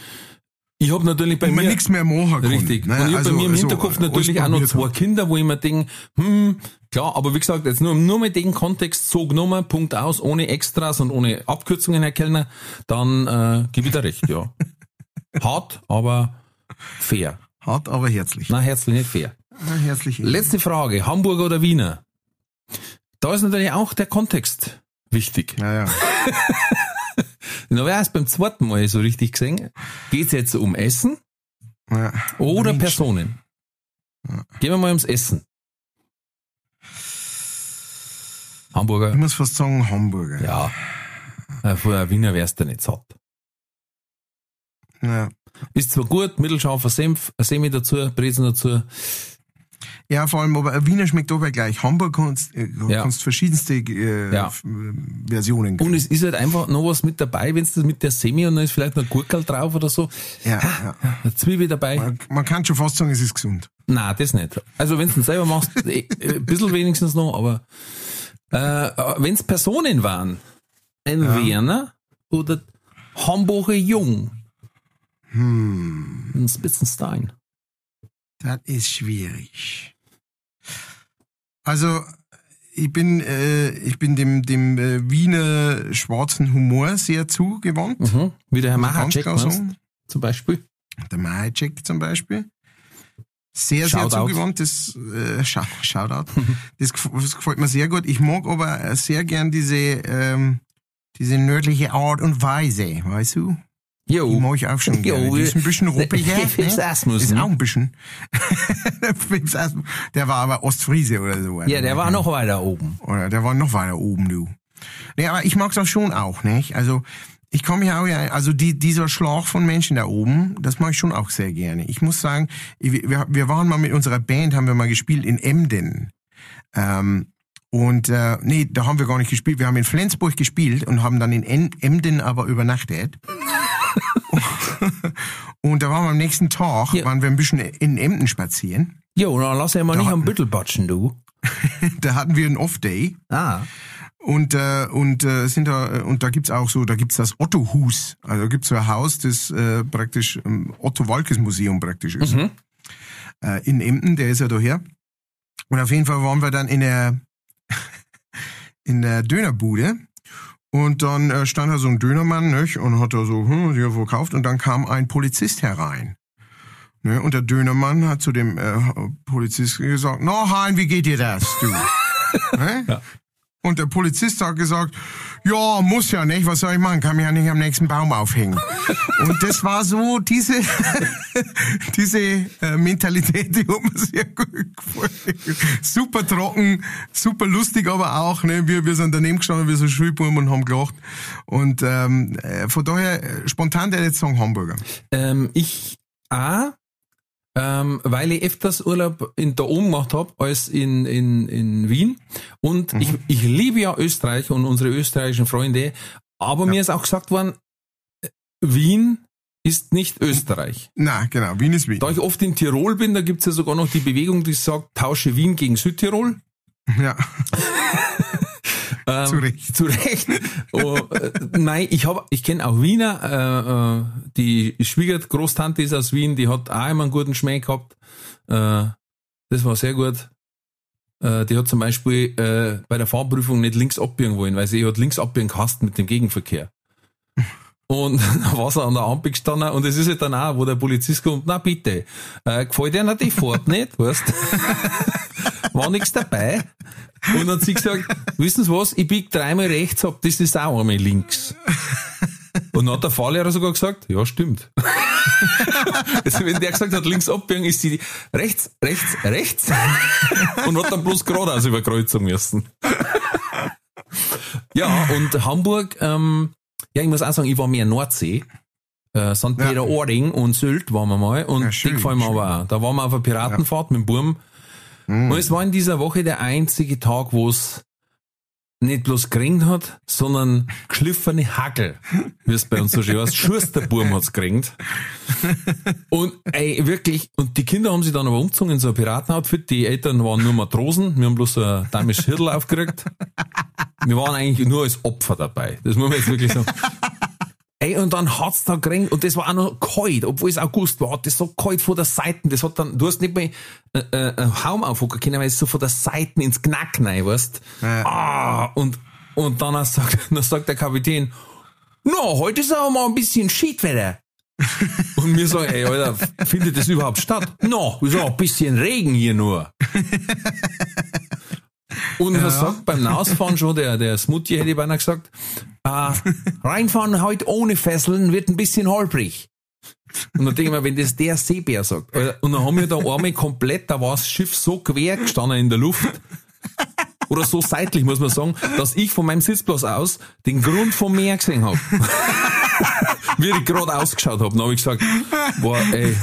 Ich habe natürlich bei mir. nichts mehr machen kann. Richtig. Ne? und ich hab Also, bei mir im so, Hinterkopf alles natürlich auch noch zwei haben. Kinder, wo ich mir denke, hm, klar, aber wie gesagt, jetzt nur, nur mit dem Kontext so genommen, Punkt aus, ohne Extras und ohne Abkürzungen, Herr Kellner, dann äh, gebe ich dir recht, ja. Hart, aber fair. Hart, aber herzlich. Na, herzlich nicht fair. Na, herzlich. Letzte Frage, Hamburger oder Wiener? Da ist natürlich auch der Kontext wichtig. Ja, ja. Na, wer ist beim zweiten Mal so richtig gesehen? Geht es jetzt um Essen ja. oder Menschen. Personen? Gehen wir mal ums Essen. Hamburger. Ich muss fast sagen, Hamburger. Ja. Äh, Für ein Wiener wärst du nicht satt. Ja. Ist zwar gut, mittelscharfer Senf, Semi dazu, Brezen dazu. Ja, vor allem, aber Wiener schmeckt aber gleich. Hamburg kannst, äh, Ja. kannst verschiedenste äh, Ja. äh, Versionen Und es ist halt einfach noch was mit dabei, wenn es mit der Semi und dann ist vielleicht noch Gurkel drauf oder so. Ja, ja. Eine Zwiebel dabei. Man, man kann schon fast sagen, es ist gesund. Nein, das nicht. Also wenn du selber machst, eh, äh, ein bisschen wenigstens noch, aber äh, wenn es Personen waren, ein Werner oder Hamburger Jung, Hm, ein Spitzenstein. Das ist schwierig. Also, ich bin, äh, ich bin dem, dem äh, Wiener schwarzen Humor sehr zugewandt. Mhm. Wie der Herr Mahacek zum Beispiel. Der Majek zum Beispiel. Sehr, Shoutout. sehr zugewandt. Das, äh, Shoutout. Das, gef- das gefällt mir sehr gut. Ich mag aber sehr gern diese, ähm, diese nördliche Art und Weise, weißt du? Die Jo. mag ich auch schon Jo, gerne. Die ist ein bisschen ruppiger. Ne? Asmussen. Ist auch ein bisschen. Der Fips Asmussen. Der war aber Ostfriese oder so. Ja, der war noch weiter oben. Oder der war noch weiter oben, du. Nee, aber ich mag's auch schon auch, nicht? Also, ich komme ja auch ja, also die, dieser Schlag von Menschen da oben, das mag ich schon auch sehr gerne. Ich muss sagen, wir, wir waren mal mit unserer Band, haben wir mal gespielt in Emden. Ähm, und äh, nee, da haben wir gar nicht gespielt. Wir haben in Flensburg gespielt und haben dann in En Emden aber übernachtet. und da waren wir am nächsten Tag, Ja. waren wir ein bisschen in Emden spazieren. Jo, dann lass ja mal nicht Da- am Büttel batschen, du. Da hatten wir einen Off-Day. Ah. Und äh, und äh, sind da äh, und da gibt's auch so, da gibt's das Otto Hus. Also da gibt's so ein Haus, das äh, praktisch ähm, Otto Walkes Museum praktisch ist. Mhm. Äh, in Emden, der ist ja daher. Und auf jeden Fall waren wir dann in der in der Dönerbude und dann äh, stand da so ein Dönermann nicht, und hat da so hm, hier verkauft und dann kam ein Polizist herein. Ne, und der Dönermann hat zu dem äh, Polizisten gesagt, na Hein, wie geht dir das, du? ne? Und der Polizist hat gesagt, ja, muss ja nicht, was soll ich machen, kann mich ja nicht am nächsten Baum aufhängen. Und das war so diese, diese äh, Mentalität, die hat mir sehr gut gefallen. Super trocken, super lustig aber auch, ne? wir, wir sind daneben gestanden, wir so Schulbuben und haben gelacht. Und ähm, äh, von daher, äh, spontan der jetzt sagen Hamburger. Ähm, ich auch, ähm, weil ich öfters Urlaub in da oben gemacht hab als in, in, in Wien. Und ich, ich liebe ja Österreich und unsere österreichischen Freunde, aber mir ist auch gesagt worden, äh, Wien ist nicht Österreich. Na, genau, Wien ist Wien. Da ich oft in Tirol bin, da gibt's ja sogar noch die Bewegung, die sagt, tausche Wien gegen Südtirol. Ja, Ähm, zu Recht. Zu Recht. Oh, äh, nein, ich hab, ich kenne auch Wiener. Äh, äh, die Schwiegergroßtante ist aus Wien, die hat auch immer einen guten Schmäh gehabt. Äh, das war sehr gut. Äh, die hat zum Beispiel äh, bei der Fahrprüfung nicht links abbiegen wollen, weil sie hat links abbiegen gehasst mit dem Gegenverkehr. Und dann war sie an der Ampel gestanden und es ist halt dann auch, wo der Polizist kommt, na bitte, äh, gefällt dir die Fahrt nicht, weißt? War nichts dabei. Und dann hat sie gesagt, wissen Sie was, ich bieg dreimal rechts ab, das ist auch einmal links. Und dann hat der Fahrlehrer sogar gesagt, ja, stimmt. also wenn der gesagt hat, links abbiegen, ist sie rechts, rechts, rechts und hat dann bloß geradeaus über Kreuzung müssen. ja, und Hamburg, ähm, ja, ich muss auch sagen, ich war mehr Nordsee. Äh, St. Ja. Peter-Ording und Sylt waren wir mal und Ja, schön, die gefallen mir aber auch. Da waren wir auf einer Piratenfahrt mit dem Burm und es war in dieser Woche der einzige Tag, wo es nicht bloß geregnet hat, sondern geschliffene Hagel, wie es bei uns so schön heißt. Schusterburm hat's geregnet. Und ey, wirklich, und die Kinder haben sich dann aber umgezogen in so ein Piratenoutfit. Die Eltern waren nur Matrosen, wir haben bloß ein damisches Hirtel aufgerückt. Wir waren eigentlich nur als Opfer dabei. Das muss man jetzt wirklich sagen. Ey, und dann hat's da geregnet und das war auch noch kalt, obwohl es August war, hat das so kalt von der Seite, das hat dann, du hast nicht mehr äh, äh, einen Haum aufhocken können, weil es so von der Seite ins Knack rein, weißt? Ja. Ah, und, und dann sagt, dann sagt der Kapitän, na, heute ist aber mal ein bisschen Schiedwetter. Und wir sagen, ey, Alter, findet das überhaupt statt? No, ist auch ein bisschen Regen hier nur. Und er sagt beim Ausfahren schon, der, der Smoothie hätte ich beinahe gesagt, äh, reinfahren heute ohne Fesseln wird ein bisschen holprig. Und dann denke ich mir, wenn das der Seebär sagt, und dann haben wir da einmal komplett, da war das Schiff so quer gestanden in der Luft, oder so seitlich, muss man sagen, dass ich von meinem Sitzplatz aus den Grund vom Meer gesehen habe. Wie ich gerade ausgeschaut habe. Dann habe ich gesagt, boah, ey,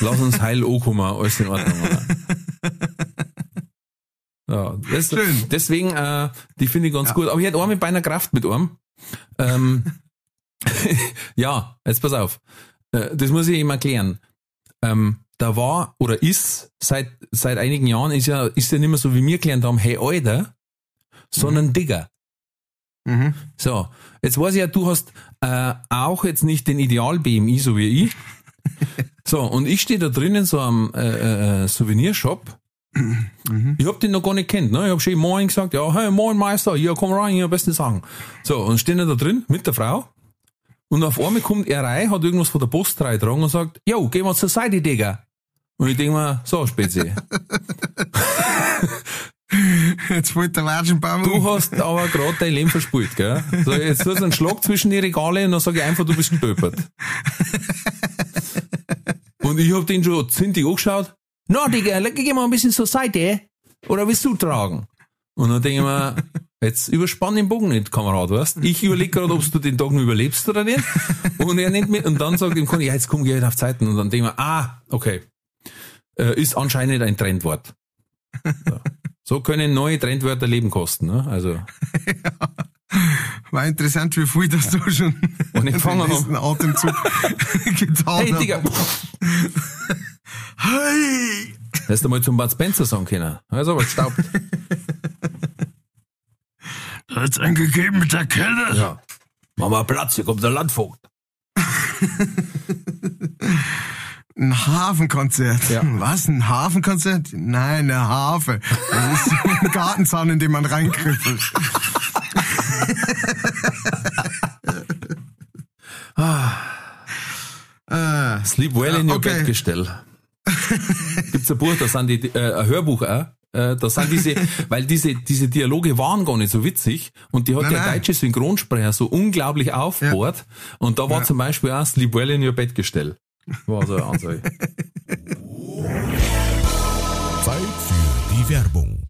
lass uns heil ankommen, alles in Ordnung. Oder? Ja, das, Schön. deswegen, äh, die finde ich ganz gut. Aber ich hätte auch mit beinahe Kraft mit einem. Ähm, ja, jetzt pass auf. Äh, das muss ich ihm erklären. Ähm, da war oder ist seit seit einigen Jahren ist ja ist ja nicht mehr so wie wir gelernt haben, hey Alter, sondern Digger. Mhm. So, jetzt weiß ich ja, du hast äh, auch jetzt nicht den Ideal BMI so wie ich. So, und ich stehe da drinnen so am äh, äh, Souvenirshop Ich hab den noch gar nicht kennt, ne? Ich hab schön Moin gesagt, ja, hey, Moin Meister, hier, komm rein, hier, besten sagen. So, und stehen da drin mit der Frau. Und auf einmal kommt er rein, hat irgendwas von der Post reingetragen und sagt, jo, geh mal zur Seite, Digga. Und ich denk mir, so, Spezi. Jetzt wollte der Watschenbaum. Du hast aber gerade dein Leben verspult, gell? So, jetzt tust du einen Schlag zwischen die Regale und dann sage ich einfach, du bist gestolpert. Und ich hab den schon zintig angeschaut. Na, Digga, geh mal ein bisschen zur Seite. Oder willst du tragen? Und dann denke ich mir, jetzt überspann den Bogen nicht, Kamerad, weißt? Ich überlege gerade, ob du den Tag überlebst oder nicht. Und er nicht mit, und dann sagt ihm, ja, jetzt komm, geh auf Zeiten. Und dann denke ich mir, ah, okay. Äh, ist anscheinend ein Trendwort. So. so können neue Trendwörter Leben kosten, ne? Also. War interessant, wie viel das du schon Und ich den nächsten Atemzug getan Hey, hast. Digga, Hey! hättest du mal zum Bud Spencer sagen können. Also, aber gestaubt. Hat's angegeben mit der Kelle? Ja. Mach mal Platz, hier kommt der Landvogt. Ein Hafenkonzert. Ja. Was? Ein Hafenkonzert? Nein, eine Harfe. Das ist ein Gartenzaun, in den man reinkriffelt. Äh, Sleep well in your Okay. Bettgestell. Gibt's ein Buch, da sind die, äh, ein Hörbuch auch. Äh, da sind diese, weil diese, diese Dialoge waren gar nicht so witzig und die hat Nein, der nein. deutsche Synchronsprecher so unglaublich aufgebohrt und da war zum Beispiel auch Sleep well in your Bettgestell. War so eine Ansage. Zeit für die Werbung.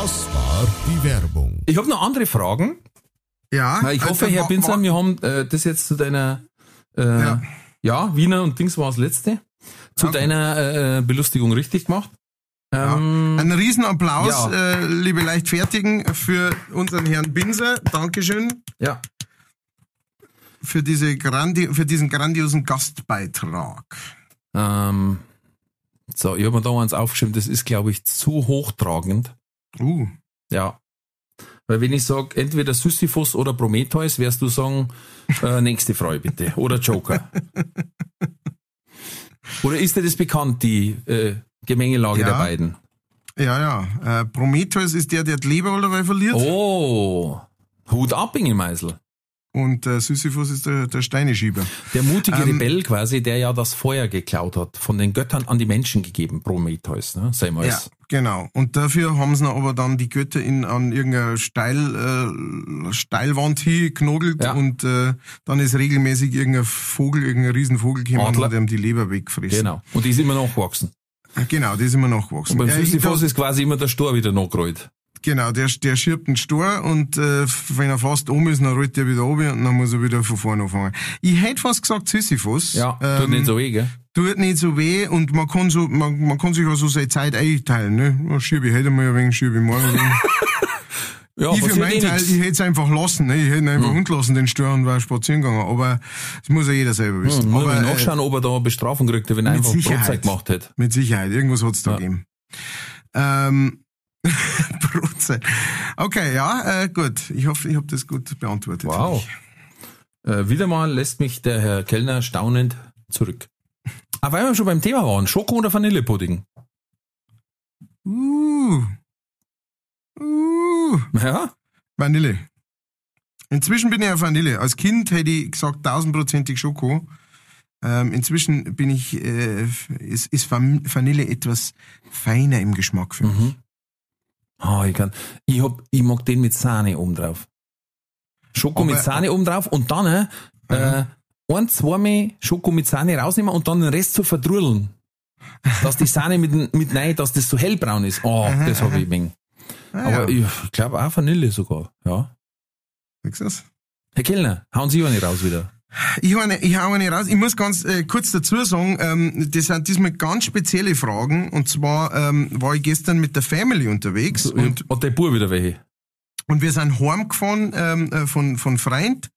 Das war die Werbung. Ich habe noch andere Fragen. ja. Na, Ich hoffe, also, Herr wa- Binzer, wir haben äh, das jetzt zu deiner äh, Ja. ja. Wiener und Dings war das letzte. Zu Okay. deiner äh, Belustigung richtig gemacht. Ähm, Ein Riesenapplaus, Ja. äh, liebe Leichtfertigen, für unseren Herrn Binser. Dankeschön ja. für, diese grandi für diesen grandiosen Gastbeitrag. Ähm, so, ich habe mir da eins aufgeschrieben, das ist, glaube ich, zu hochtragend. Uh, Ja. Weil wenn ich sage, entweder Sisyphus oder Prometheus, wirst du sagen, äh, nächste Frage bitte. Oder Joker. oder ist dir das bekannt, die äh, Gemengelage Ja. der beiden? ja, ja. Äh, Prometheus ist der, der die Leber dabei verliert. Oh, Hut ab, Inge Meisel. Und äh, Sisyphus ist der, der Steineschieber. Der mutige Ähm, Rebell quasi, der ja das Feuer geklaut hat, von den Göttern an die Menschen gegeben, Prometheus, ne? Sei mal. Ja, genau. Und dafür haben sie noch aber dann die Götter in, an irgendeiner Steil, äh, Steilwand hingeknogelt Ja. und äh, dann ist regelmäßig irgendein Vogel, irgendein Riesenvogel gekommen und Adler. hat ihm die Leber weggefressen. Genau. Und die ist immer nachgewachsen. Genau, die ist immer nachgewachsen. Und beim Sisyphus da- ist quasi immer der Stor wieder nachgerollt. Genau, der, der schirbt einen Stor und äh, wenn er fast oben ist, dann rollt er wieder runter und dann muss er wieder von vorne anfangen. Ich hätte fast gesagt Sisyphus. Ja, tut Ähm, nicht so weh, gell? Tut nicht so weh und man kann so, man, man kann sich auch so seine Zeit einteilen, ne? Ja, Schiebe ich heute mal ein wenig, schiebe ich morgen. Ja, ich für meinen eh Teil, ich hätte es einfach lassen, ne? Ich hätte ihn einfach entlassen, den Stor und war spazieren gegangen. Aber das muss ja jeder selber wissen. Hm, muss aber, äh, nachschauen, ob er da Bestrafung kriegt, wenn er einfach Sicherheit. Brotzeit gemacht hätte. Mit Sicherheit, irgendwas hat's da Ja. gegeben. Ähm, Brotzeit. Okay, ja, äh, gut. Ich hoffe, ich habe das gut beantwortet. Wow. Äh, wieder mal lässt mich der Herr Kellner staunend zurück. Aber weil wir schon beim Thema waren, Schoko oder Vanillepudding? Uh. Uh. Ja? Vanille. Inzwischen bin ich auf Vanille. Als Kind hätte ich gesagt tausendprozentig Schoko. Ähm, inzwischen bin ich, äh, ist, ist Van- Vanille etwas feiner im Geschmack für mich. Mhm. Ah, ich kann, ich hab, ich mag den mit Sahne oben drauf. Schoko Aber- mit Sahne oben drauf und dann, äh, ein, zweimal Schoko mit Sahne rausnehmen und dann den Rest zu verdrudeln. Dass die Sahne mit, mit rein, dass das so hellbraun ist. Oh, das habe ich wegen. Ah, Aber ja. ich glaube auch Vanille sogar, ja. Das? Herr Kellner, hauen Sie eine raus wieder. Ich hau eine, ich hau eine raus. Ich muss ganz äh, kurz dazu sagen, ähm, das sind diesmal ganz spezielle Fragen. Und zwar ähm, war ich gestern mit der Family unterwegs und, Hat der Bub wieder welche? Und wir sind heimgefahren ähm, äh, von, von Freund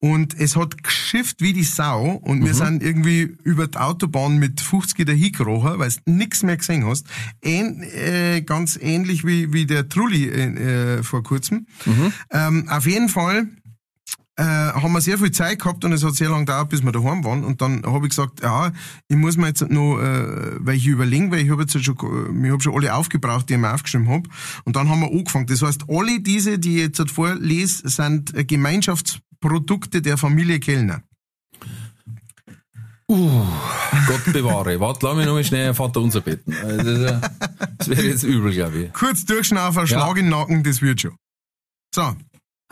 und es hat geschifft wie die Sau und wir sind irgendwie über die Autobahn mit 50 dahin gekrochen, weil du nichts mehr gesehen hast. Ähn, äh, ganz ähnlich wie, wie der Trulli äh, äh, vor kurzem. Ähm, auf jeden Fall äh, haben wir sehr viel Zeit gehabt und es hat sehr lange gedauert, bis wir daheim waren. Und dann habe ich gesagt, ja, ich muss mir jetzt noch äh, welche überlegen, weil ich habe jetzt schon, äh, ich hab schon alle aufgebraucht, die ich mir aufgeschrieben habe. Und dann haben wir angefangen. Das heißt, alle diese, die ich jetzt halt vorlese, sind äh, Gemeinschaftsprodukte der Familie Kellner. Gott bewahre. Warte, lass mich noch mal schnell einen Vater unser beten. Also, Das, ja- das wäre jetzt übel, glaube ich. Kurz durchschnaufen, Schlag in den Nacken, das wird schon. So.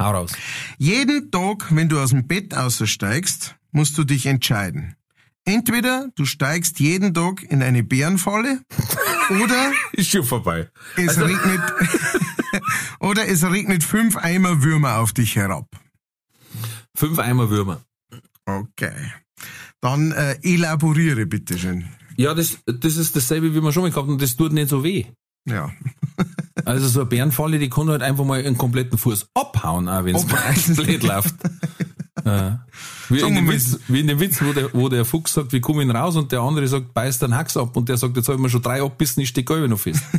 Hau raus. Jeden Tag, wenn du aus dem Bett aussteigst, musst du dich entscheiden. Entweder du steigst jeden Tag in eine Bärenfalle oder Ist schon vorbei. es regnet oder es regnet fünf Eimer Würmer auf dich herab. Fünf Eimer Würmer. Okay. Dann äh, elaboriere bitteschön. Ja, das, das ist dasselbe, wie wir schon mal gehabt haben, und das tut nicht so weh. Ja. Also so eine Bärenfalle, die kann halt einfach mal einen kompletten Fuß abhauen, auch wenn es blöd läuft. Äh, wie, in wir dem Witz, wie in dem Witz, wo der, wo der Fuchs sagt, wie komme ich denn raus und der andere sagt, beißt einen Hax ab und der sagt, jetzt habe ich mir schon drei abbissen, ich Gelbe noch fest.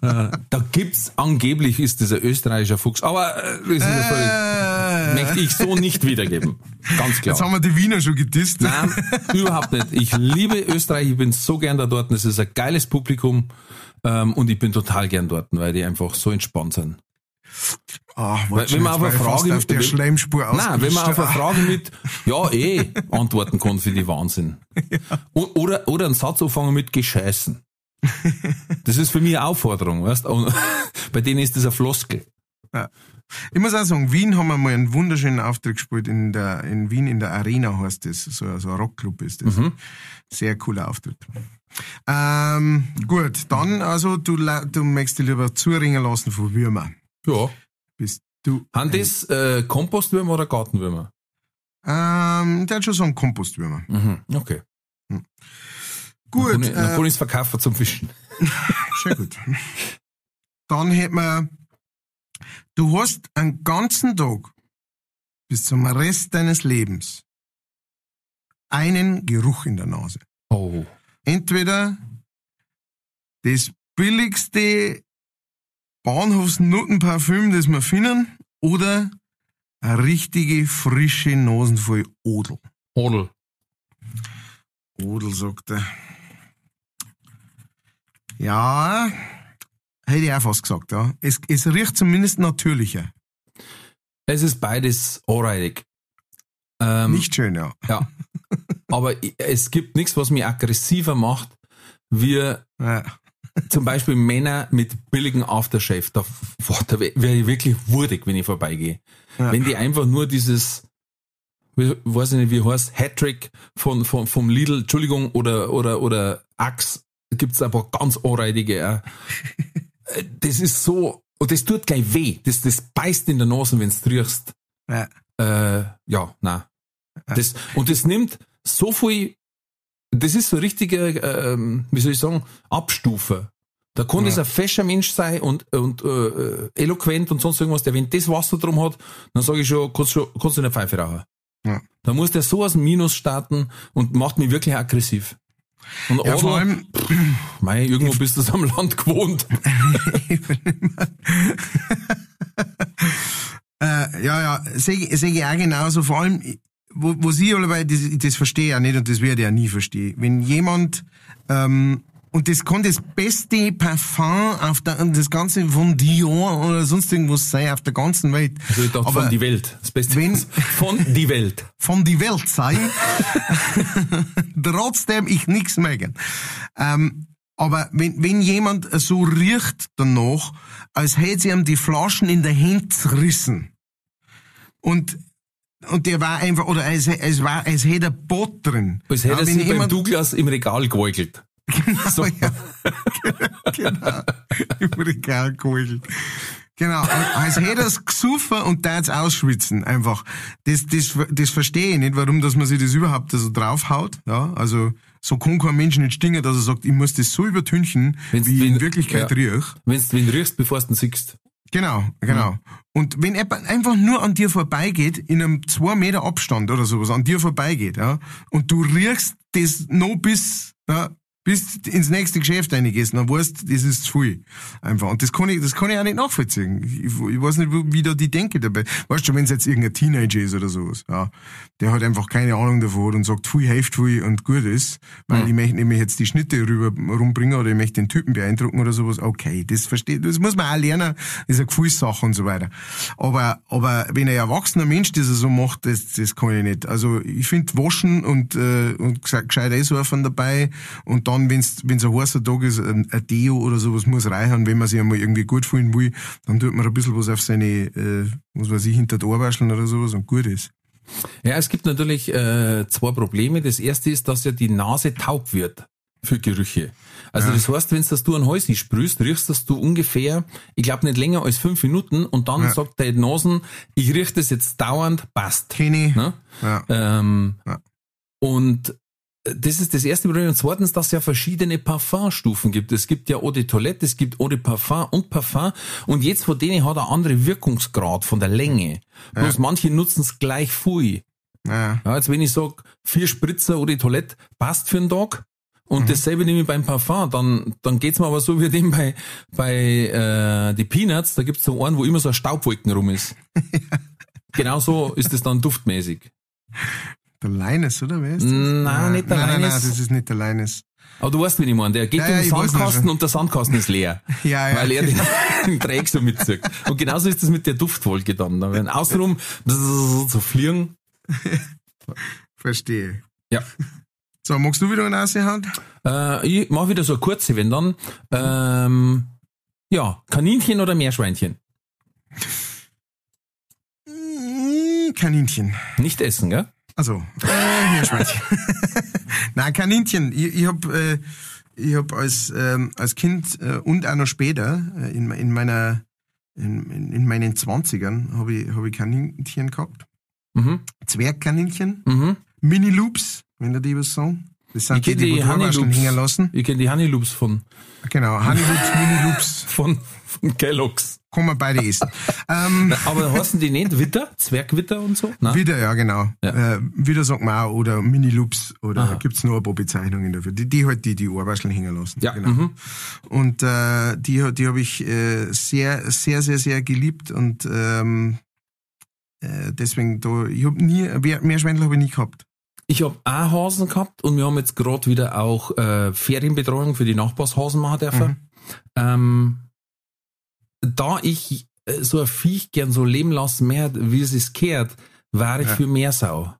Da gibt's angeblich ist ein österreichischer Fuchs, aber äh, das ist ja völlig, Äh, möchte ich so nicht wiedergeben. Ganz klar. jetzt haben wir die Wiener schon gedisst. Nein, überhaupt nicht. Ich liebe Österreich, ich bin so gern da dort. Es ist ein geiles Publikum ähm, und ich bin total gern dort, weil die einfach so entspannt sind. Ah, Weil, wenn man auf eine Frage auf der Schleimspur Nein, wenn man auf eine. Frage mit Ja, eh antworten kann, finde ich Wahnsinn. O- Oder, oder einen Satz anfangen mit Gescheißen. Das ist für mich eine Aufforderung, weißt Und Bei denen ist das eine Floskel. Ja. Ich muss auch sagen, Wien haben wir mal einen wunderschönen Auftritt gespielt in der, in Wien in der Arena heißt das, so, so ein Rockclub ist das. Sehr cooler Auftritt. Ähm, gut, dann also du, du möchtest dich lieber zuringen lassen von Würmer. Ja. Bist du? Haben das äh, Kompostwürmer oder Gartenwürmer? Ähm, der hat schon so einen Kompostwürmer. Mhm. Okay. Gut, Dann kann ich- äh, es verkaufen zum Fischen. sehr gut. Dann hätten wir, du hast einen ganzen Tag bis zum Rest deines Lebens einen Geruch in der Nase. Oh. entweder das billigste Bahnhofsnuttenparfüm, das wir finden, oder eine richtige frische Nasen voll Odel. Odel. Odel, sagt er. Ja, hätte ich auch fast gesagt, ja. Es, es riecht zumindest natürlicher. Es ist beides alrightig. Ähm, Nicht schön, ja. Ja. Aber es gibt nichts, was mich aggressiver macht, wie ja. zum Beispiel Männer mit billigen Aftershave. Da, boah, da wäre ich wirklich wurdig, wenn ich vorbeigehe. Ja. Wenn die einfach nur dieses, weiß ich nicht, wie heißt, Hattrick von, von, vom Lidl, Entschuldigung, oder, oder, oder Axe, gibt's ein paar ganz anreitige. Ja. Äh, Das ist so, und das tut gleich weh. Das, das beißt in der Nase, wenn's riechst. Ja. Äh, ja, na. Das, und das nimmt so viel, das ist so richtige, ähm, wie soll ich sagen, Abstufe. Da kann das ein fescher Mensch sein und, und äh, eloquent und sonst irgendwas, der wenn das Wasser drum hat, dann sage ich schon, kannst du kannst du eine Pfeife rauchen. Ja. Da muss der so aus dem Minus starten und macht mich wirklich aggressiv. Und Ja, vor allem, mei, irgendwo bist du am Land gewohnt. Äh, ja, ja, sehe seh ich auch genauso. Vor allem, wo, wo sie alle bei, das, das verstehe ich ja nicht und das werde ich ja nie verstehen. Wenn jemand, ähm, und das kann das beste Parfum auf der, das Ganze von Dior oder sonst irgendwas sein auf der ganzen Welt. Also ich dachte Aber von die Welt. Das Beste wenn- von die Welt. von die Welt sein, trotzdem ich nichts mögen. Ähm, aber wenn, wenn jemand so riecht danach, als hätte sie ihm die Flaschen in der Hand zerrissen. Und, und der war einfach, oder es, es war, es hätte ein Bot drin. Als hätte Ja, er sich beim jemand- Douglas im Regal geäugelt. So. Ja, genau. Im Regal geholt. Genau, als hätte er es gesoffen und da jetzt ausschwitzen, einfach. Das, das, das verstehe ich nicht, warum, dass man sich das überhaupt so draufhaut, ja, also, so kann kein Mensch nicht stingen, dass er sagt, ich muss das so übertünchen, Wenn's- wie ich wenn- in Wirklichkeit ja. riech. Wenn du ihn riechst, bevor du ihn siehst. Genau, genau. Und wenn jemand einfach nur an dir vorbeigeht, in einem zwei Meter Abstand oder sowas, an dir vorbeigeht, ja, und du riechst das noch bis, ja, bis ins nächste Geschäft reingehst, dann weißt du, das ist zu viel. Einfach. Und das kann ich, das kann ich auch nicht nachvollziehen. Ich, ich weiß nicht, wie da die Denke dabei. Weißt du, wenn es jetzt irgendein Teenager ist oder sowas, ja, der hat einfach keine Ahnung davon hat und sagt, viel hilft viel und gut ist, weil ich möchte nämlich jetzt die Schnitte rüber rumbringen oder ich möchte den Typen beeindrucken oder sowas. Okay, das versteht, das muss man auch lernen. Das ist eine Gefühlssache und so weiter. Aber, aber wenn ein erwachsener Mensch das so macht, das, das kann ich nicht. Also, ich finde waschen und, äh, und gescheit Eiswerfen dabei und dann, wenn's, wenn's ein heißer Tag ist, ein, ein Deo oder sowas muss reichen, wenn man sich einmal irgendwie gut fühlen will, dann tut man ein bisschen was auf seine, äh, was weiß ich, hinter die Ohr waschen oder sowas und gut ist. Ja, es gibt natürlich äh, zwei Probleme. Das erste ist, dass ja die Nase taub wird für Gerüche. Also das heißt, wenn das du an Häuschen sprühst, riechst das du ungefähr, ich glaube nicht länger als fünf Minuten und dann Ja. sagt deine Nasen, ich riech das jetzt dauernd, passt. Kenny. Ne? Ja. Ähm, Ja. Und das ist das erste Problem. Und zweitens, dass es ja verschiedene Parfumstufen gibt. Es gibt ja Eau de Toilette, es gibt Eau de Parfum und Parfum. Und jetzt von denen hat er andere Wirkungsgrad von der Länge. Bloß manche nutzen es gleich viel. Ja. Ja, jetzt wenn ich sag vier Spritzer Eau de Toilette passt für einen Tag. Und dasselbe nehme ich beim Parfum, dann, dann geht's mir aber so wie dem bei, bei äh, die Peanuts, da gibt's so einen, wo immer so ein Staubwolken rum ist. genau so ist es dann duftmäßig. Der Linus, oder? Wer ist das? Nein, nicht der nein, Nein, nein, Linus. das ist nicht der Linus. Aber du weißt, wie ich meine. Der geht Ja, um ja, den Sandkasten und der Sandkasten ist leer. Ja, ja. Weil er den, den Dreck so mitzieht. Und genauso ist das mit der Duftwolke dann. Da werden außenrum so fliegen. Verstehe. Ja. So, magst du wieder eine Aushand? Äh, ich mache wieder so eine kurze, wenn dann. Ähm, ja, Kaninchen oder Meerschweinchen? Mm, Kaninchen. Nicht essen, gell? Also, äh, Meerschweinchen. Nein, Kaninchen. Ich, ich hab, äh, ich hab als, ähm, als Kind äh, und auch noch später äh, in, in meiner in, in, in meinen Zwanzigern habe ich, hab ich Kaninchen gehabt. Mhm. Zwergkaninchen, Mhm. Mini-Loops, wenn da die was sagen. Das sind Ich die, die, die Honeyloops. hängen lassen. Ich kenne die Honeyloops von, Genau, Honeyloops, Mini-Loops, von, von Kellogg's. Kann man beide essen. ähm, Aber heißen die nicht Witter? Zwergwitter und so? Nein? Wieder, ja, genau. Ja. Äh, wieder sagt man auch, oder Mini-Loops, oder Aha. gibt's noch ein paar Bezeichnungen dafür. Die, die halt die, die Ohrwascheln hängen lassen. Ja, genau. mhm. Und äh, die, die habe ich äh, sehr, sehr, sehr, sehr geliebt und ähm, äh, deswegen da, ich habe nie, Meer- Meerschweinchen habe ich nie gehabt. Ich habe auch Hasen gehabt und wir haben jetzt gerade wieder auch äh, Ferienbetreuung für die Nachbarshasen machen dürfen. Ähm, da ich äh, so ein Viech gern so leben lassen mehr, wie es ist kehrt, war ich Ja. für Meersau.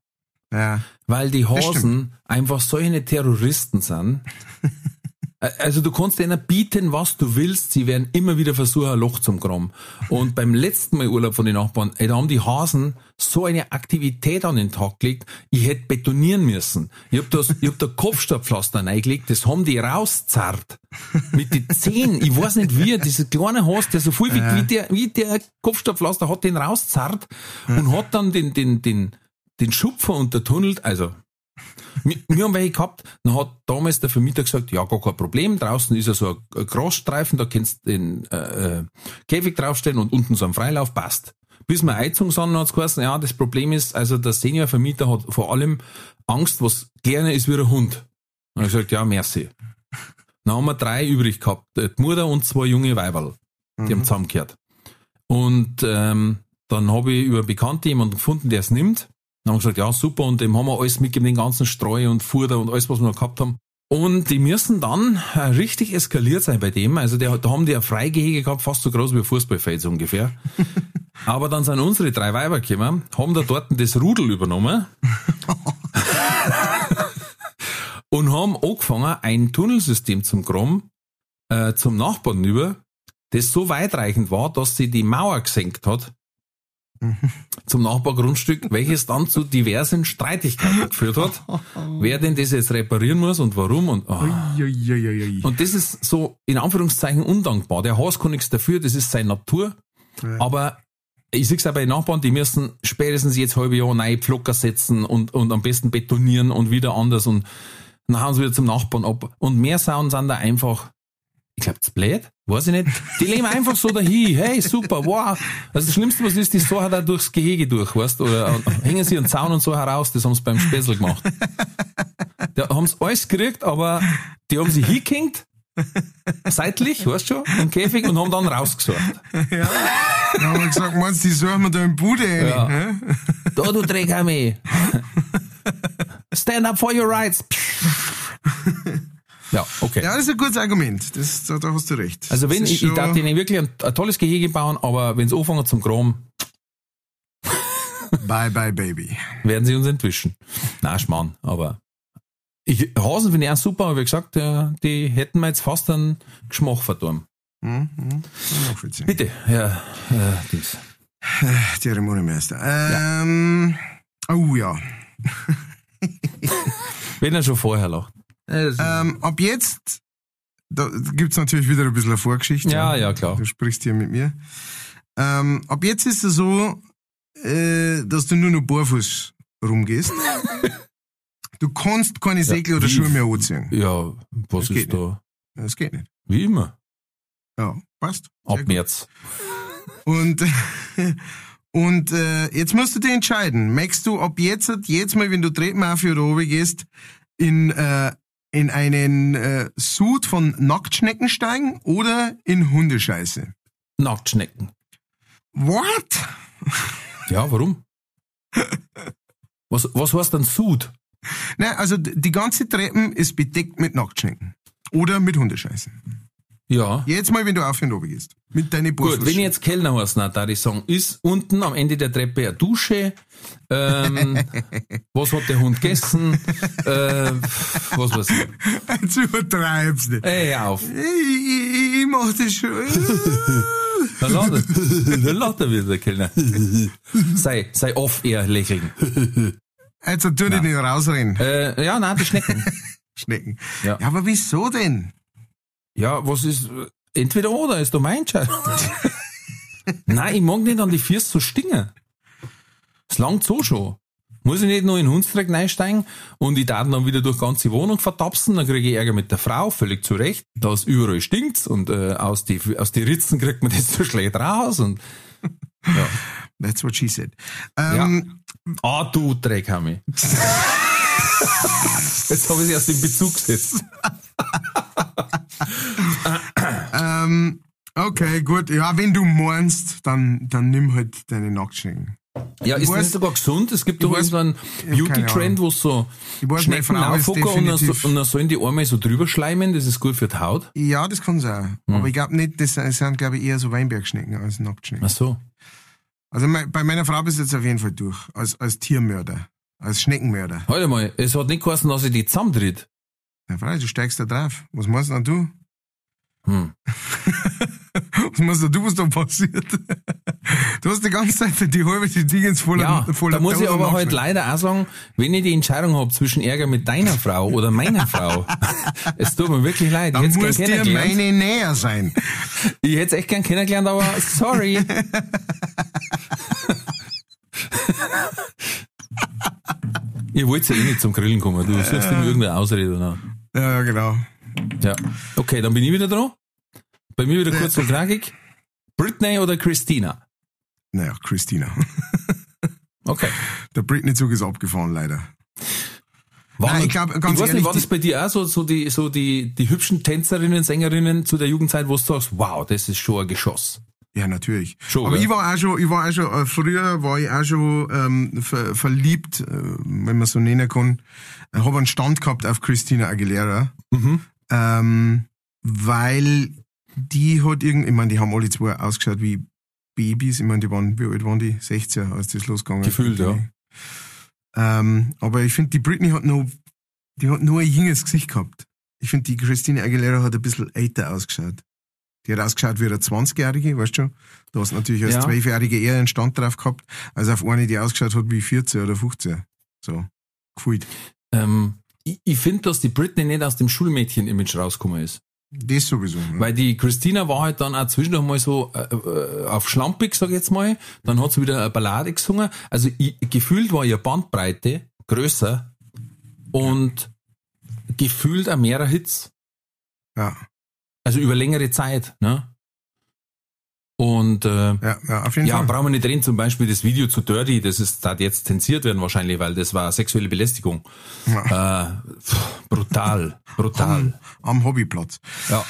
Ja. Weil die Hasen einfach solche Terroristen sind. Also du kannst denen bieten, was du willst, sie werden immer wieder versuchen, ein Loch zum Graben. Und beim letzten Mal Urlaub von den Nachbarn, ey, da haben die Hasen so eine Aktivität an den Tag gelegt, ich hätte betonieren müssen. Ich hab das, ich hab da Kopfsteinpflaster reingelegt, das haben die rauszerrt. Mit den Zehen, ich weiß nicht wie, dieser kleine Hase, der so viel wie, wie der, wie der Kopfsteinpflaster hat den rauszerrt und hat dann den, den, den, den Schupfer untertunnelt, also wir, wir haben welche gehabt, dann hat damals der Vermieter gesagt, ja, gar kein Problem, draußen ist ja so ein, Grasstreifen, da kannst du den äh, äh, Käfig draufstellen und unten so ein Freilauf, passt. Bis wir eingezogen sind, hat es geheißen, ja, das Problem ist, also der Seniorvermieter hat vor allem Angst, was gerne ist wie ein Hund. Und ich gesagt, ja, merci. Dann haben wir drei übrig gehabt, die Mutter und zwei junge Weiberl, die haben zusammengehört. Und ähm, dann habe ich über Bekannte jemanden gefunden, der es nimmt. Dann haben wir gesagt, ja, super, und dem haben wir alles mitgegeben, den ganzen Streu und Futter und alles, was wir noch gehabt haben. Und die müssen dann äh, richtig eskaliert sein bei dem. Also der, da haben die ein Freigehege gehabt, fast so groß wie ein Fußballfeld ungefähr. Aber dann sind unsere drei Weiber gekommen, haben da dort das Rudel übernommen und haben angefangen, ein Tunnelsystem zum Graben äh, zum Nachbarn über, das so weitreichend war, dass sie die Mauer gesenkt hat zum Nachbargrundstück, welches dann zu diversen Streitigkeiten geführt hat, wer denn das jetzt reparieren muss und warum und oh. Und das ist so in Anführungszeichen undankbar. Der Haus kann nichts dafür, das ist seine Natur. Aber ich sehe es auch bei den Nachbarn, die müssen spätestens jetzt halbe Jahr neue Pflocker setzen und, und am besten betonieren und wieder anders und dann hauen sie wieder zum Nachbarn ab. Und mehr Sounds sind da einfach, ich glaube, das blöd, weiß ich nicht. Die leben einfach so dahin, hey, super, wow. Also das Schlimmste, was ist, die so er durchs Gehege durch, weißt oder hängen sie einen Zaun und so heraus, das haben sie beim Spessel gemacht. Da haben sie alles gekriegt, aber die haben sich hingehängt, seitlich, weißt du schon, im Käfig und haben dann rausgesucht. Ja. Dann haben wir gesagt, meinst du, die suchen wir da im Bude rein? Ja. hä? Da, du Dreckhammer. Stand up for your rights. Ja, okay. Ja, das ist ein gutes Argument. Das, da, da hast du recht. Also wenn ich, ich darf denen wirklich ein, ein tolles Gehege bauen, aber wenn es anfangen zum Kram, Bye, bye, baby. werden sie uns entwischen. Na, Schmarrn, aber ich, Hasen finde ich auch super, aber wie gesagt, äh, die hätten mir jetzt fast einen Geschmack verdorben. Hm, hm, ich nachvollziehen. Bitte, ja, äh, dies. Zeremoniemeister. Ähm, oh ja. Wenn er schon vorher lacht. Ähm, ab jetzt, da gibt's natürlich wieder ein bisschen eine Vorgeschichte. Ja, ja, klar. Du sprichst hier mit mir. Ähm, ab jetzt ist es so, äh, dass du nur noch barfuß rumgehst. du kannst keine Säckle oder wie- Schuhe mehr anziehen. Ja, was Das geht ist da? Das geht nicht. Wie immer. Ja, passt. Ab. März. Und, und äh, jetzt musst du dich entscheiden. Möchtest du ab jetzt, jetzt mal, wenn du Treppen auf oder oben gehst, in, äh, in einen äh, Suit von Nacktschnecken steigen oder in Hundescheiße? Nacktschnecken. What? Ja, warum? Was, was heißt dann Sud? Na, also die ganze Treppen ist bedeckt mit Nacktschnecken. Oder mit Hundescheiße. Ja. Jetzt mal, wenn du auf und oben gehst. Mit deinen Gut, wenn ich jetzt Kellner heißt, na, da ich sagen, ist unten am Ende der Treppe eine Dusche, ähm, was hat der Hund gegessen, äh, was weiß ich. Jetzt übertreibst du. Ey, auf. Ich, ich, ich mach das schon. Dann lacht er, dann lacht er wieder, der Kellner. sei, sei off-air lächeln. Jetzt tu dich nicht rausrennen. Äh, ja, nein, die Schnecken. Schnecken. Ja. ja, aber wieso denn? Ja, was ist, entweder oder, ist doch mein Entscheidung. Nein, ich mag nicht an die Füße so stingen. Es langt so schon. Muss ich nicht nur in den Hundstreck reinsteigen und ich darf dann wieder durch die ganze Wohnung vertapsen, dann kriege ich Ärger mit der Frau, völlig zu Recht, da es überall stinkt's und äh, aus die aus die Ritzen kriegt man das so schlecht raus und ja. That's what she said. Ähm, Ah, du Dreckhammer. Jetzt habe ich sie erst in Bezug gesetzt. Ähm, okay, gut. Ja, wenn du meinst, dann, dann nimm halt deine Nacktschnecken. Ja, ist weiß- das sogar gesund? Es gibt doch irgendeinen Beauty-Trend, wo so Ich weiß, Schnecken aufhocken und, dann so, und dann sollen die Arme so drüber schleimen, das ist gut für die Haut. Ja, das kann sein. Hm. Aber ich glaube nicht, das sind, glaube ich, eher so Weinbergschnecken als Nacktschnecken. Ach so. Also bei meiner Frau bist du jetzt auf jeden Fall durch. Als, als Tiermörder. Als Schneckenmörder. Warte mal, es hat nicht geheißen, dass ich die zusammentritt. Ja, Frau, du steigst da drauf. Was meinst denn du? Hm. Was meinst denn du, was da passiert? Du hast die ganze Zeit die halbe die Dingens voller, Ja, voller da muss ich aber halt leider auch sagen, wenn ich die Entscheidung habe zwischen Ärger mit deiner Frau oder meiner Frau, es tut mir wirklich leid. Ich Dann hätte muss dir meine näher sein. Ich hätte es echt gern kennengelernt, aber sorry. Ihr wollt ja eh nicht zum Grillen kommen. Du suchst immer irgendeine Ausrede. Oder? Ja, genau. Ja. Okay, dann bin ich wieder dran. Bei mir wieder kurz und knackig. Britney oder Christina? Naja, Christina. Okay. Der Britney-Zug ist abgefahren, leider. War, Nein, ich glaub, ganz ich weiß ehrlich, nicht, war das bei dir auch so, so die, so die, die hübschen Tänzerinnen, Sängerinnen zu der Jugendzeit, wo du sagst, wow, das ist schon ein Geschoss. Ja, natürlich. Schon, Aber gell? ich war auch schon, ich war auch schon, äh, früher war ich auch schon ähm, ver, verliebt, äh, wenn man so nennen kann. Ich habe einen Stand gehabt auf Christina Aguilera, Mhm. ähm, weil die hat irgend, ich meine, die haben alle zwei ausgeschaut wie Babys. Ich meine, die waren, wie alt waren die? 16, als das losgegangen ist. Gefühlt, ja. Ähm, aber ich finde, die Britney hat noch, die hat nur ein junges Gesicht gehabt. Ich finde, die Christina Aguilera hat ein bisschen älter ausgeschaut. Die hat ausgeschaut wie eine 20-Jährige, weißt du schon? Du hast natürlich als Ja. 12-Jährige eher einen Stand drauf gehabt, als auf eine, die ausgeschaut hat wie 14 oder 15. So. Gefühlt. Ähm, ich ich finde, dass die Britney nicht aus dem Schulmädchen-Image rausgekommen ist. Das sowieso. Ja. Weil die Christina war halt dann auch zwischendurch mal so äh, äh, auf schlampig, sag ich jetzt mal. Dann hat sie wieder eine Ballade gesungen. Also ich, gefühlt war ihre Bandbreite größer und gefühlt auch mehrer Hits. ja. Also über längere Zeit. Ne? Und äh, Ja, ja, auf jeden ja, Fall. brauchen wir nicht reden, zum Beispiel das Video zu Dirty, das ist da jetzt zensiert werden wahrscheinlich, weil das war sexuelle Belästigung. Äh, pff, brutal, brutal. Am Hobbyplatz. Ja.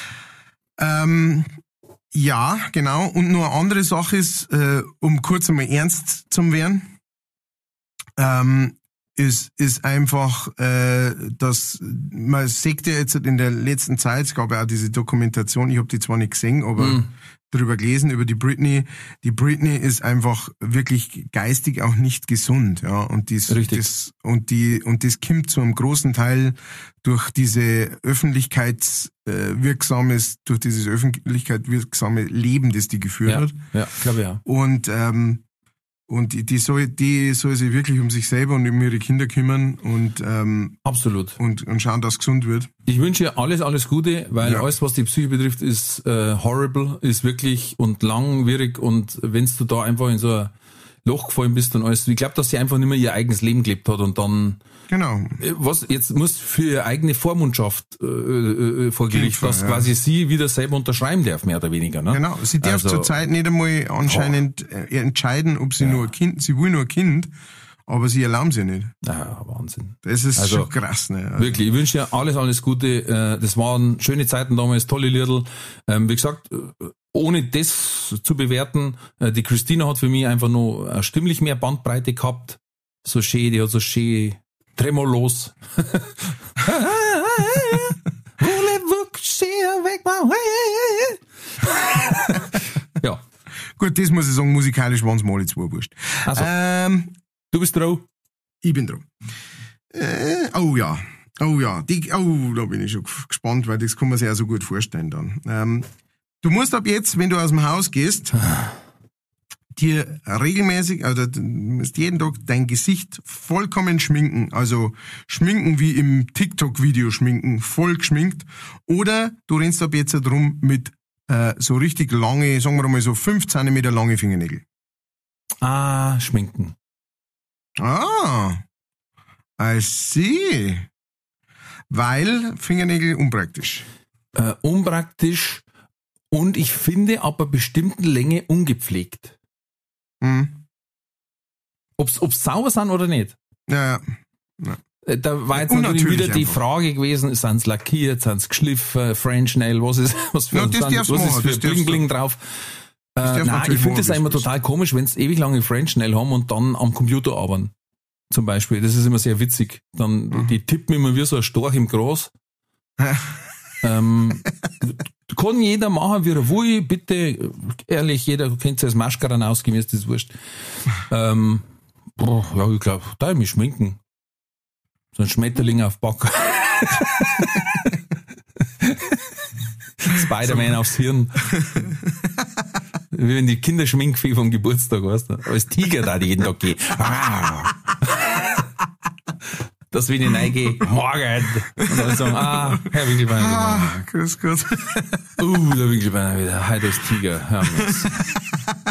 Ähm, ja, genau. Und nur eine andere Sache ist, äh, um kurz einmal ernst zu werden, ähm, ist, ist einfach, äh, dass man sieht ja jetzt in der letzten Zeit, es gab ja auch diese Dokumentation, ich habe die zwar nicht gesehen, aber Mhm. drüber gelesen, über die Britney. Die Britney ist einfach wirklich geistig auch nicht gesund, ja. Und dies, Richtig. das, und die, und das kommt zu einem großen Teil durch diese öffentlichkeitswirksames, durch dieses öffentlichkeitswirksame Leben, das die geführt Ja, hat. ja glaube ja. Und, ähm, und die, die soll, die soll sich wirklich um sich selber und um ihre Kinder kümmern und, ähm, Absolut. und, und schauen, dass es gesund wird. Ich wünsche ihr alles, alles Gute, weil Ja. alles, was die Psyche betrifft, ist äh, horrible, ist wirklich und langwierig und wenn du da einfach in so ein Loch gefallen bist und alles, ich glaube, dass sie einfach nicht mehr ihr eigenes Leben gelebt hat und dann Genau. Äh, was jetzt muss für ihre eigene Vormundschaft äh, äh, vor Gericht, dass ja. quasi sie wieder selber unterschreiben darf, mehr oder weniger. Ne? Genau. Sie darf Also- zurzeit nicht einmal anscheinend äh, entscheiden, ob sie nur ein Kind, sie will nur ein Kind, aber sie erlauben sie nicht. Ah, Wahnsinn. Das ist Also, schon krass, ne? Also, Wirklich, ich wünsche dir alles, alles Gute. Äh, Das waren schöne Zeiten damals, tolle Liedl. Ähm, Wie gesagt, äh, ohne das zu bewerten, äh, die Christina hat für mich einfach nur äh, stimmlich mehr Bandbreite gehabt. So schön, die hat so schön Tremolos. ja, Gut, das muss ich sagen, musikalisch waren es mal zwei wurscht. Also. Ähm, du bist drauf. ich bin dran. Äh, oh ja. Oh ja, die, oh, da bin ich schon gespannt, weil das kann man sich ja so gut vorstellen dann. Ähm, du musst ab jetzt, wenn du aus dem Haus gehst, dir regelmäßig, also du musst jeden Tag dein Gesicht vollkommen schminken. Also schminken wie im TikTok-Video schminken, voll geschminkt. Oder du rennst ab jetzt drum mit äh, so richtig lange, sagen wir mal so 5 cm lange Fingernägel. Ah, schminken. Ah, I see. Weil Fingernägel unpraktisch. Äh, unpraktisch und ich finde ab einer bestimmten Länge ungepflegt. Hm. Ob's, ob's sauber sind oder nicht. Ja, ja. Äh, Da war jetzt natürlich wieder die einfach. Frage gewesen, sind's lackiert, sind's geschliffen, French Nail, was ist, was für, das sind- was ist für Bling Bling drauf? Äh, nein, ich finde das immer total komisch, wenn's ewig lange French Nail haben und dann am Computer arbeiten. Zum Beispiel. Das ist immer sehr witzig. Dann, Mhm. die tippen immer wie so ein Storch im Gras. ähm, kann jeder machen, wie er will, bitte, ehrlich, jeder kennt sich als Maschkaran ausgeben, ist das wurscht. Ähm, boah, ja, ich glaube, da mich schminken. So ein Schmetterling auf Back. Spider-Man aufs Hirn. Wie wenn die Kinderschminkfee vom Geburtstag, weißt du? Als Tiger da die jeden Tag gehen. Dass wenn ich reingehe, morgen. Und dann sagen, ah, Herr Winkelbein, Ah, grüß Gott. uh, der Winkelbein wieder, heute als Tiger. Hören wir's.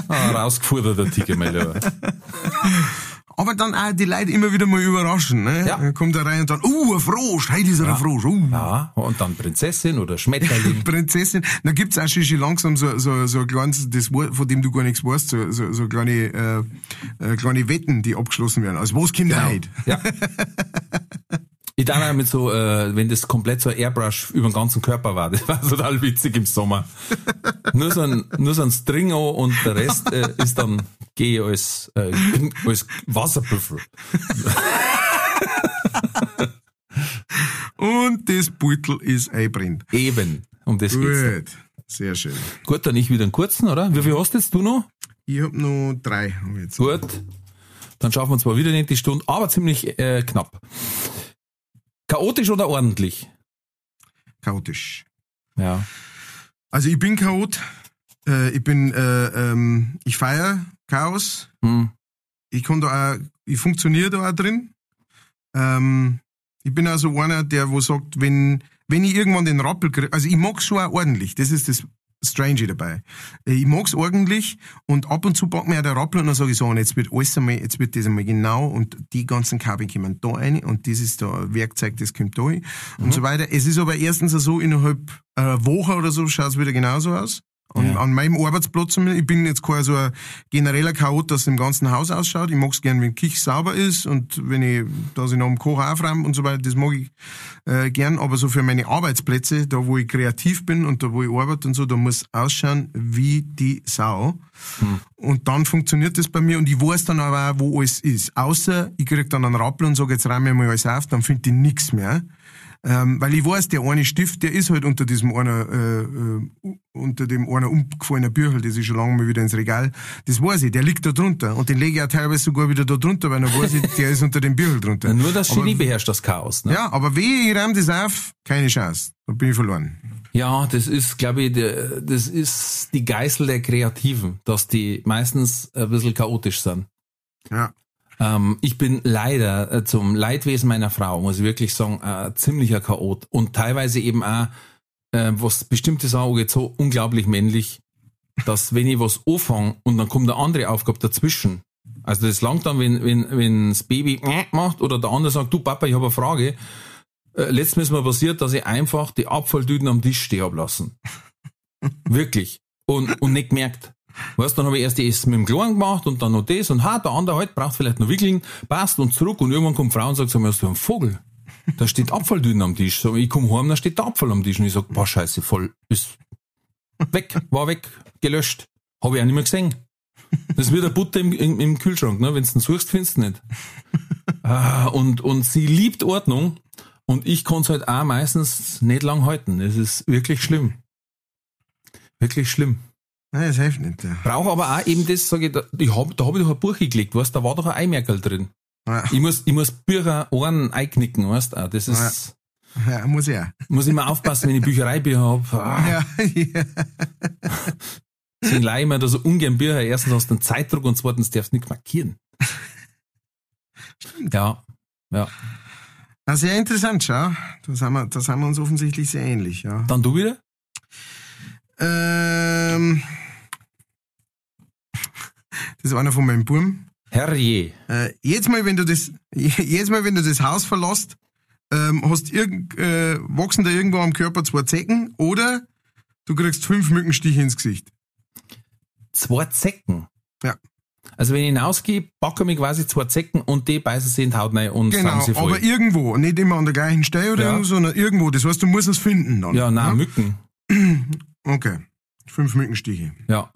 Ah, Tiger, mein Lieber. Aber dann auch die Leute immer wieder mal überraschen. Ne? Ja. Dann kommt er rein und dann, uh, ein Frosch, heute ist er ein Frosch. Uh. Ja, und dann Prinzessin oder Schmetterling. Prinzessin. Da gibt's auch schon, schon langsam so, so, so ein kleines, das, Wort, von dem du gar nichts weißt, so, so, so kleine, äh, äh, kleine Wetten, die abgeschlossen werden. Also was kommt genau. heute? Ja. Ich dachte auch mit so, äh, wenn das komplett so ein Airbrush über den ganzen Körper war, das war total witzig im Sommer. nur so ein, nur so ein String und der Rest äh, ist dann geh als, äh, als Wasserbüffel. Und das Beutel ist einbrennt. Eben. Um das geht's. dann. Gut. Sehr schön. Gut, dann ich wieder einen kurzen, oder? Wie viel hast jetzt du noch? Ich hab noch drei. Hab jetzt. Gut. Dann schaffen wir zwar wieder nicht die Stunde, aber ziemlich äh, knapp. Chaotisch oder ordentlich? Chaotisch. Ja. Also ich bin Chaot. Äh, ich bin, äh, ähm, ich feier Chaos. Hm. Ich kann da auch, ich funktioniere da auch drin. Ähm, ich bin also einer, der wo sagt, wenn, wenn ich irgendwann den Rappel kriege, also ich mag's schon auch ordentlich, das ist das Strange dabei. Ich mag's ordentlich und ab und zu packt mir ja der Rappel und dann sage ich so, und jetzt wird alles einmal, jetzt wird das einmal genau und die ganzen Kabel kommen da rein und das ist da Werkzeug, das kommt da rein und so weiter. Es ist aber erstens so, innerhalb einer Woche oder so schaut's wieder genauso aus. An, Ja. an meinem Arbeitsplatz, zumindest. ich bin jetzt kein so ein genereller Chaot, dass es im ganzen Haus ausschaut. Ich mag's gern, wenn Küche sauber ist und wenn ich, dass ich noch am Kochen aufräume und so weiter, das mag ich äh, gern. Aber so für meine Arbeitsplätze, da wo ich kreativ bin und da wo ich arbeite und so, da muss ausschauen wie die Sau. Und dann funktioniert das bei mir und ich weiß dann aber auch, wo alles ist. Außer ich krieg dann einen Rappel und sage, jetzt räume ich mal alles auf, dann finde ich nix mehr. Ähm, weil ich weiß, der eine Stift, der ist halt unter diesem einer, äh, äh, unter dem einer umgefallenen Büchel, das ist schon lange mal wieder ins Regal. Das weiß ich, der liegt da drunter. Und den lege ich auch teilweise sogar wieder da drunter, weil dann weiß ich, der ist unter dem Büchel drunter. Nur das Genie beherrscht das Chaos. Ne? Ja, aber wie ich räume das auf, keine Chance. Da bin ich verloren. Ja, das ist, glaube ich, der, das ist die Geißel der Kreativen, dass die meistens ein bisschen chaotisch sind. Ja. Ähm, ich bin leider äh, zum Leidwesen meiner Frau, muss ich wirklich sagen, äh, ziemlicher Chaot und teilweise eben auch, äh, was bestimmte Sachen angeht, so unglaublich männlich, dass wenn ich was anfange und dann kommt eine andere Aufgabe dazwischen, also das langt dann, wenn, wenn, wenn das Baby macht oder der andere sagt, du Papa, ich habe eine Frage, äh, letztens ist mir passiert, dass ich einfach die Abfalltüten am Tisch stehen hab lassen. Wirklich. Und, und nicht gemerkt. Weißt, dann habe ich erst die Essen mit dem Kleinen gemacht und dann noch das und ha, der andere halt braucht vielleicht noch Wickeln, passt und zurück und irgendwann kommt Frau und sagt, sag mal, hast du einen Vogel? Da steht Abfalltüten am Tisch. So, ich komme heim, da steht der Abfall am Tisch und ich sag, boah, scheiße, voll, ist weg, war weg, gelöscht. Habe ich auch nicht mehr gesehen. Das ist wie der Butter im, im, im Kühlschrank, ne? Wenn du den suchst, findest du nicht. Ah, und, und sie liebt Ordnung und ich kann es halt auch meistens nicht lang halten. Das ist wirklich schlimm. Wirklich schlimm. Nein, das hilft nicht. Ja. Brauche aber auch eben das, sage ich, da, ich hab, da habe ich doch ein Buch geklickt, weißt da war doch ein Eimerkel drin. Ja. Ich muss, ich muss Bücher Ohren einknicken, weißt du, das ist, Ja, muss ich auch. muss immer aufpassen, wenn ich Büchereibücher habe. Ah, Ja, ja. deswegen leih ich mir da so ungern Bücher. Erstens hast du einen Zeitdruck und zweitens darfst du nichts markieren. Ja, ja. Na, sehr interessant, schau. Da sind, wir, da sind wir uns offensichtlich sehr ähnlich, ja. Dann du wieder? Ähm, das ist einer von meinen Buben. Herrje. Äh, jetzt mal, wenn du das, jetzt mal, wenn du das Haus verlässt, ähm, hast irgend, äh, wachsen da irgendwo am Körper zwei Zecken oder du kriegst fünf Mückenstiche ins Gesicht. Zwei Zecken. Ja. Also wenn ich hinausgehe, packe mich quasi zwei Zecken und die beißen sie in die Haut rein und Genau, sie voll. aber irgendwo, nicht immer an der gleichen Stelle oder Ja. irgendwo, sondern irgendwo. Das heißt, du musst es finden dann. ja, nein, Mücken. Okay. Fünf Mückenstiche Ja.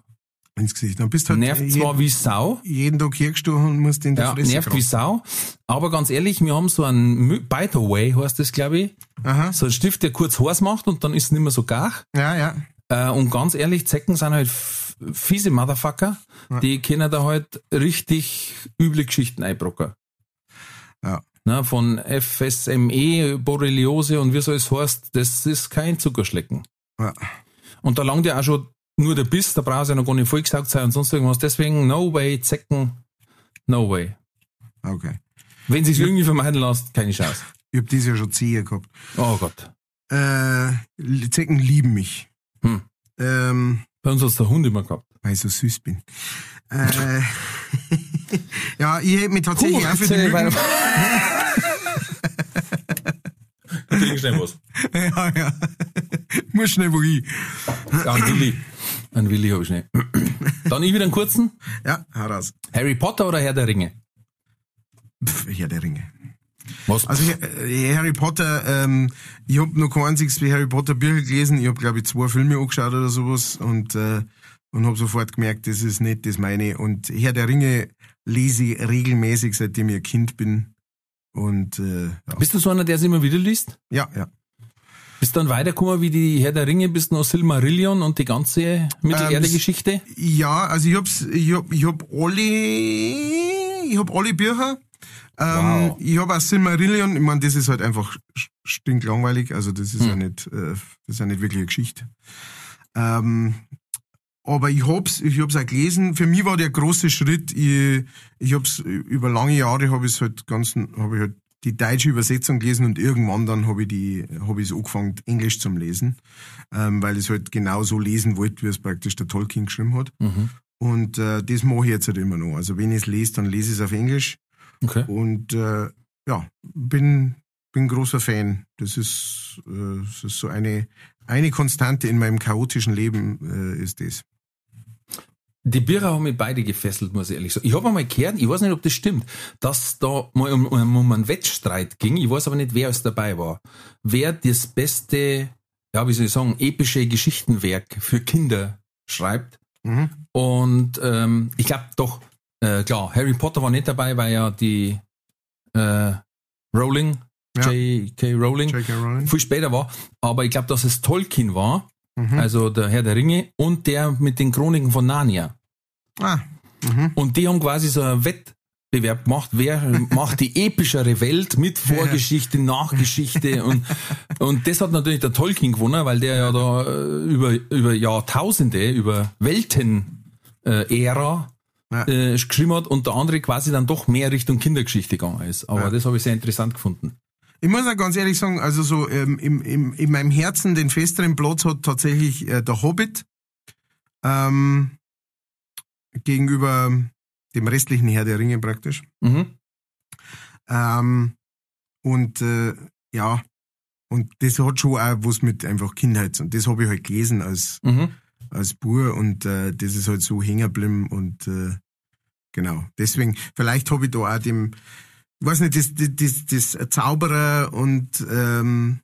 Ins Gesicht. Dann bist halt Nervt jeden, zwar wie Sau, jeden Tag hergestochen und musst in der ja, Fresse nervt wie kratzen. Sau, aber ganz ehrlich, wir haben so einen Mü- Bite Away, heißt das, glaube ich. Aha. So ein Stift, der kurz heiß macht und dann ist es nicht mehr so gar. Ja, ja. Äh, und ganz ehrlich, Zecken sind halt fiese Motherfucker. Die können da halt richtig üble Geschichten einbrocken. Ja. Na, von FSME, Borreliose und wie so es heißt, das ist kein Zuckerschlecken. ja. Und da langt ja auch schon nur der Biss, da brauchst du ja noch gar nicht vollgesaugt sein und sonst irgendwas. Deswegen, no way, Zecken, no way. Okay. Wenn sich irgendwie vermeiden lässt, keine Chance. Ich hab dieses Jahr schon Zehe gehabt. Oh Gott. Äh, Zecken lieben mich. Hm. Ähm, Bei uns hat's der Hund immer gehabt. weil ich so süß bin. Äh, ja, ich hätte mich tatsächlich auch für die Mücken... Trink schnell was. ja, ja. Muss schnell wo hin. Ja, ein Willi. Ein Willi habe ich schnell. Dann ich wieder einen kurzen. Ja, hau raus. Harry Potter oder Herr der Ringe? Pff, Herr der Ringe. Was? Also äh, Harry Potter, ähm, ich hab noch kein einziges wie Harry Potter Bücher gelesen. Ich hab glaube ich zwei Filme angeschaut oder sowas und äh, und hab sofort gemerkt, das ist nicht das meine. Und Herr der Ringe lese ich regelmäßig, seitdem ich ein Kind bin. Und äh, ja. Bist du so einer, der es immer wieder liest? ja, ja. Bist du dann weitergekommen wie die Herr der Ringe, bist du noch Silmarillion und die ganze Mittelerde-Geschichte? Ja, also ich hab's, ich hab, ich hab alle, ich hab alle Bücher. Ähm, Wow. Ich hab auch Silmarillion, ich mein, das ist halt einfach st- stinklangweilig, also das ist Hm. ja nicht, äh, das ist ja nicht wirklich eine Geschichte. Ähm, aber ich hab's, ich hab's auch gelesen. Für mich war der große Schritt, ich, ich hab's über lange Jahre habe ich halt ganz, habe ich halt die deutsche Übersetzung gelesen und irgendwann dann habe ich die, habe ich es angefangen, Englisch zum Lesen, ähm, weil ich es halt genau so lesen wollte, wie es praktisch der Tolkien geschrieben hat. Mhm. Und äh, das mache ich jetzt halt immer noch. Also wenn ich es lese, dann lese ich es auf Englisch. Okay. Und äh, ja, bin, bin großer Fan. Das ist, äh, das ist so eine, eine Konstante in meinem chaotischen Leben, äh, ist das. Die Bücher haben mich beide gefesselt, muss ich ehrlich sagen. Ich habe einmal gehört, ich weiß nicht, ob das stimmt, dass da mal um, um, einen Wettstreit ging. Ich weiß aber nicht, wer es dabei war. Wer das beste, ja, wie soll ich sagen, epische Geschichtenwerk für Kinder schreibt. Mhm. Und ähm, ich glaube doch, äh, klar, Harry Potter war nicht dabei, weil ja die äh, Rowling, Ja. J.K. Rowling, J.K. Rowling. viel später war. Aber ich glaube, dass es Tolkien war, Mhm. also der Herr der Ringe und der mit den Chroniken von Narnia. Ah, mhm. Und die haben quasi so einen Wettbewerb gemacht, wer macht die epischere Welt mit Vorgeschichte, Nachgeschichte und, und das hat natürlich der Tolkien gewonnen, weil der ja da äh, über, über Jahrtausende, über Welten äh, Ära Ja. äh, geschrieben hat und der andere quasi dann doch mehr Richtung Kindergeschichte gegangen ist. Aber Ja. das habe ich sehr interessant gefunden. Ich muss auch ganz ehrlich sagen, also so ähm, im, im, in meinem Herzen den festeren Platz hat tatsächlich äh, der Hobbit ähm, gegenüber dem restlichen Herr der Ringe praktisch. Mhm. Ähm, und äh, ja, und das hat schon auch was mit einfach Kindheit. Und das habe ich halt gelesen als, Mhm. als Bur und äh, das ist halt so hängen geblieben und äh, genau. Deswegen, vielleicht habe ich da auch dem, weiß nicht, das, das, das, Zauberer und ähm,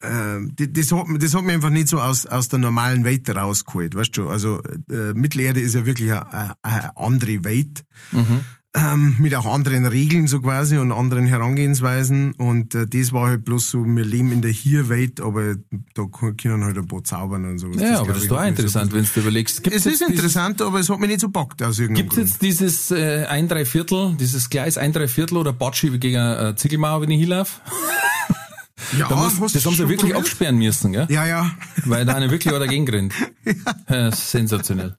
äh, das, hat, das hat mich einfach nicht so aus, aus der normalen Welt rausgeholt, weißt du? Also äh, Mittelerde ist ja wirklich eine, eine, eine andere Welt Mhm. Ähm, mit auch anderen Regeln so quasi und anderen Herangehensweisen und äh, das war halt bloß so, wir leben in der Hier-Welt, aber da können halt ein paar zaubern und so. Ja, aber glaub das ist doch auch so interessant, ein wenn du überlegst. bisschen- Es ist interessant, aber es hat mich nicht so packt aus irgendeinem Gibt es jetzt dieses äh, ein Dreiviertel, dieses Gleis ein Dreiviertel oder Batschi gegen eine äh, Ziegelmauer, wenn ich hinlaufe? Ja, Da muss, das haben sie wirklich probiert? absperren müssen, gell? Ja, ja. Weil da einer wirklich dagegen rennt. Ja. sensationell.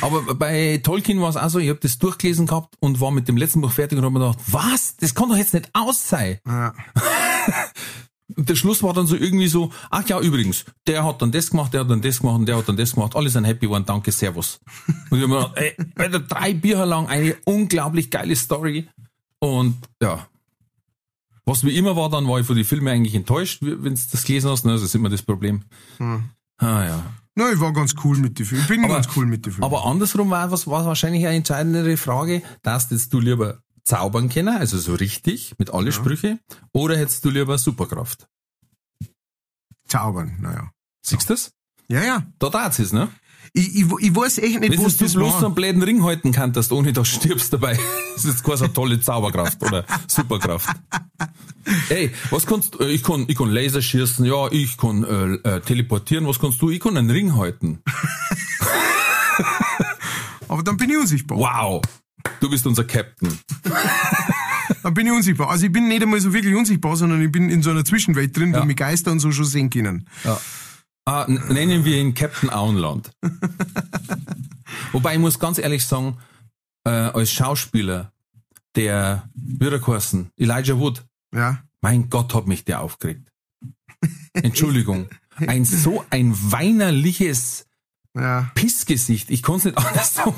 Aber bei Tolkien war es auch so, ich habe das durchgelesen gehabt und war mit dem letzten Buch fertig und habe mir gedacht, was? Das kann doch jetzt nicht aus sein. ja. Der Schluss war dann so irgendwie so, ach ja, übrigens, der hat dann das gemacht, der hat dann das gemacht und der hat dann das gemacht. Alle sind happy geworden, danke, servus. Und ich habe mir gedacht, ey, Alter, drei Bücher lang eine unglaublich geile Story. Und ja, was wie immer war, dann war ich von den Filmen eigentlich enttäuscht, wenn du das gelesen hast. Ne? Das ist immer das Problem. Hm. Ah ja. Na, ich war ganz cool mit den Filmen. Ich bin Aber- ganz cool mit den Filmen. Aber andersrum war was war wahrscheinlich eine entscheidendere Frage, dass jetzt du lieber zaubern können, also so richtig, mit alle Sprüche, oder hättest du lieber Superkraft? Zaubern, naja. Siehst du das? Ja, ja. Da dreht es, ne? Ich, ich, ich weiß echt nicht, was du das bloß so war. einen bläden Ring halten kannst, ohne dass du stirbst dabei, das ist quasi eine tolle Zauberkraft oder Superkraft. Ey, was kannst du? Ich kann, ich kann Laser schießen, ja, ich kann äh, äh, teleportieren, was kannst du? Ich kann einen Ring halten. Aber dann bin ich unsichtbar. Wow! Du bist unser Captain. Dann bin ich unsichtbar. Also ich bin nicht einmal so wirklich unsichtbar, sondern ich bin in so einer Zwischenwelt drin, Ja. wo mich Geister und so schon sehen können. Ah, nennen wir ihn Captain Auenland. Wobei ich muss ganz ehrlich sagen, äh, als Schauspieler, der Bürgerkursen, Elijah Wood, Ja. mein Gott, hat mich der aufgeregt. Entschuldigung. Ein so ein weinerliches Ja. Pissgesicht. Ich kann es nicht anders sagen.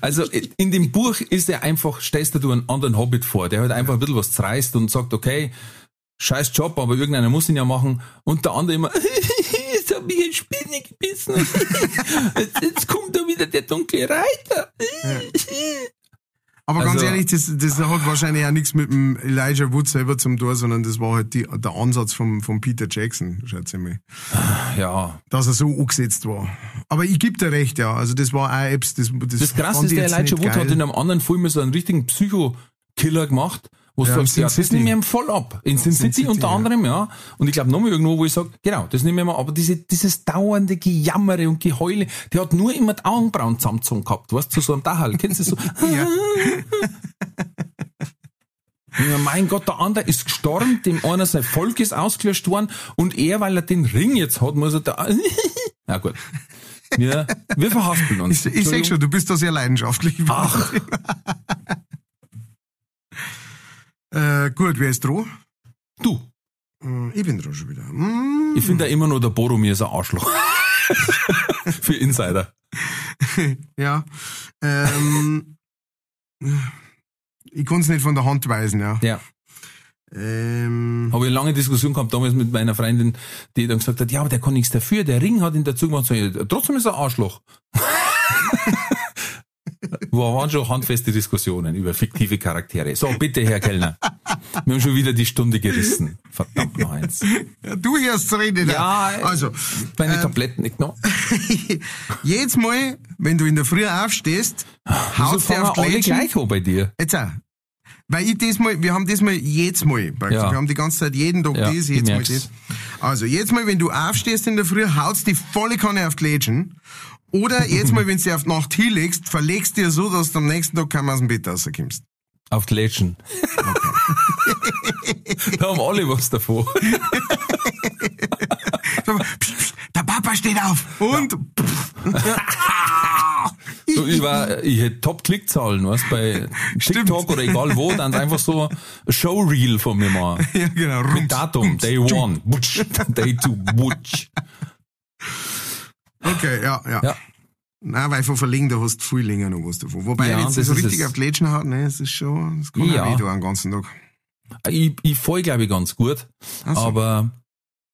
Also in dem Buch ist er einfach, stellst du dir einen anderen Hobbit vor, der halt einfach ein bisschen was zerreißt und sagt, okay, scheiß Job, aber irgendeiner muss ihn ja machen. Und der andere immer, jetzt hab ich eine Spinne gebissen. Jetzt, jetzt kommt da wieder der dunkle Reiter. Aber ganz Also- ehrlich, das, das hat wahrscheinlich auch nichts mit dem Elijah Wood selber zum tun, sondern das war halt die, der Ansatz vom, vom Peter Jackson, schätze ich mal. Ja, Dass er so angesetzt war. Aber ich geb dir recht, ja. Also das war auch Apps, das, das, Das krasse fand ist, der Elijah Wood geil. hat in einem anderen Film so einen richtigen Psycho-Killer gemacht, du Ja, sagst, Sin ja, das City. nehmen wir ihm voll ab. In Sin, Sin City, City, unter ja. anderem, ja. Und ich glaube nochmal irgendwo, wo ich sage, genau, das nehmen wir mal, aber diese, dieses dauernde Gejammere und Geheule, der hat nur immer die Augenbrauen zusammengezogen gehabt, weißt du, zu so einem Dachal, kennst du so? Ja. Ja, mein Gott, der andere ist gestorben, dem einer sein Volk ist ausgelöscht worden und er, weil er den Ring jetzt hat, muss er da, na gut. Wir, wir verhaspeln uns. Ich, ich sag schon, du bist da sehr leidenschaftlich. Ach. Äh, gut, wer ist dran? Du. Äh, Ich bin dran schon wieder. Mm, Ich finde ja immer nur der Boromir ist ein Arschloch. Für Insider. ja. Ähm, ich kann es nicht von der Hand weisen, ja. Ja. Ähm, Habe ich eine lange Diskussion gehabt damals mit meiner Freundin, die dann gesagt hat, ja, aber der kann nichts dafür, der Ring hat ihn dazu gemacht, so, trotzdem ist er ein Arschloch. Wo waren schon handfeste Diskussionen über fiktive Charaktere. So, bitte, Herr Kellner. Wir haben schon wieder die Stunde gerissen. Verdammt noch eins. ja, du erst reden. Ja, also, Meine Tabletten nicht noch. jedes Mal, wenn du in der Früh aufstehst, Wieso haust du auf die alle gleich an bei dir? Jetzt auch. Weil ich das mal, wir haben das mal jedes Mal. Ja. wir haben die ganze Zeit jeden Tag Ja, das, jetzt mal das. Also, jetzt mal, wenn du aufstehst in der Früh, haust die volle Kanne auf die Lädchen. Oder jetzt mal, wenn du auf die Nacht hinlegst, verlegst dir so, dass du am nächsten Tag kaum aus dem Bett rauskommst. Auf die Lädchen. da haben alle was davon. So, pst, pst, der Papa steht auf. Und, So, ich, war, ich hätte Top-Klickzahlen, weißt bei TikTok oder egal wo, dann einfach so ein Showreel von mir machen. ja, genau, Mit Datum, Day. One, Day Two, Butsch. Okay, ja, ja. Ja. Nein, weil von Verlegen, da hast du viel länger noch was davon. Wobei, Ja, wenn es das so richtig es. auf die hat, ne, es ist schon, das kann Ja. auch weh tun den ganzen Tag. Ich, ich fall, glaube ich, ganz gut, so. aber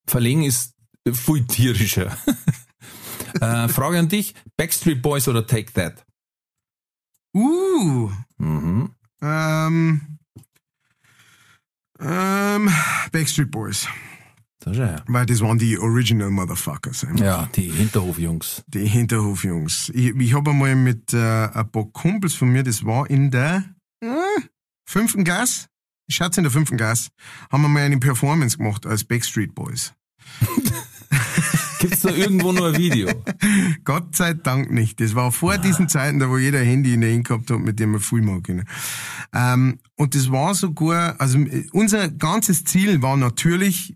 verlegen ist viel tierischer. äh, Frage an dich, Backstreet Boys oder Take That? Uh, Mhm. ähm, ähm, Backstreet Boys. Das ist ja, Weil das waren die Original Motherfuckers. einfach. ja, die Hinterhofjungs. Die Hinterhofjungs. Ich, ich habe einmal mit äh, ein paar Kumpels von mir, das war in der äh, fünften Gas, ich schätze in der fünften Gas, haben wir mal eine Performance gemacht als Backstreet Boys. Gibt's da irgendwo nur ein Video? Gott sei Dank nicht. Das war vor diesen Zeiten, da wo jeder Handy in der Hand gehabt hat, mit dem man viel machen können. Ähm, und das war sogar, also äh, unser ganzes Ziel war natürlich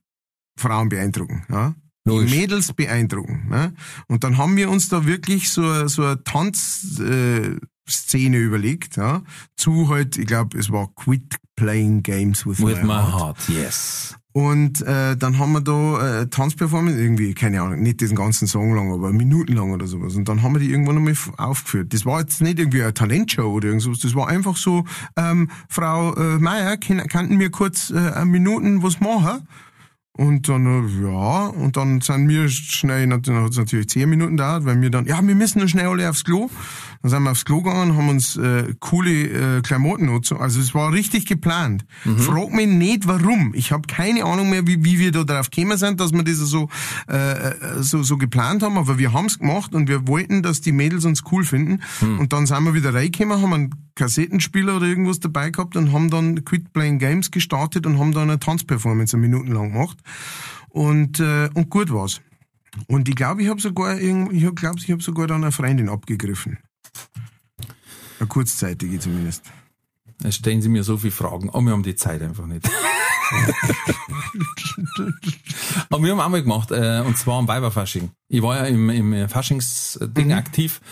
Frauen beeindrucken. Ja? Logisch. Mädels beeindrucken. Ne? Und dann haben wir uns da wirklich so, so eine Tanzszene äh, überlegt, ja, zu halt, ich glaube, es war Quit Playing Games with, With my, my heart. heart, yes. Und äh, dann haben wir da äh, Tanzperformance, irgendwie, keine Ahnung, nicht diesen ganzen Song lang, aber minutenlang oder sowas. Und dann haben wir die irgendwann einmal f- aufgeführt. Das war jetzt nicht irgendwie eine Talentshow oder irgendwas, das war einfach so, ähm, Frau äh, Meier, könnten wir kurz äh, eine Minuten was machen? Und dann, äh, ja, und dann sind wir schnell, dann hat es natürlich zehn Minuten gedauert, weil wir dann, ja, wir müssen schnell alle aufs Klo. Dann sind wir aufs Klo gegangen, haben uns äh, coole äh, Klamotten so. Also es war richtig geplant. Frag mich nicht, warum. Ich habe keine Ahnung mehr, wie, wie wir da drauf gekommen sind, dass wir das so, äh, äh, so, so geplant haben, aber wir haben es gemacht und wir wollten, dass die Mädels uns cool finden. Und dann sind wir wieder reingekommen, haben einen Kassettenspieler oder irgendwas dabei gehabt und haben dann Quit Playing Games gestartet und haben dann eine Tanzperformance eine Minuten lang gemacht. Und, äh, und gut war's. Und ich glaube, ich habe sogar, ich glaube, ich habe sogar dann eine Freundin abgegriffen. Eine kurzzeitige zumindest. Es stellen Sie mir so viele Fragen, aber wir haben die Zeit einfach nicht. aber wir haben einmal gemacht, äh, und zwar am Weiberfasching. Ich war ja im, im Faschingsding aktiv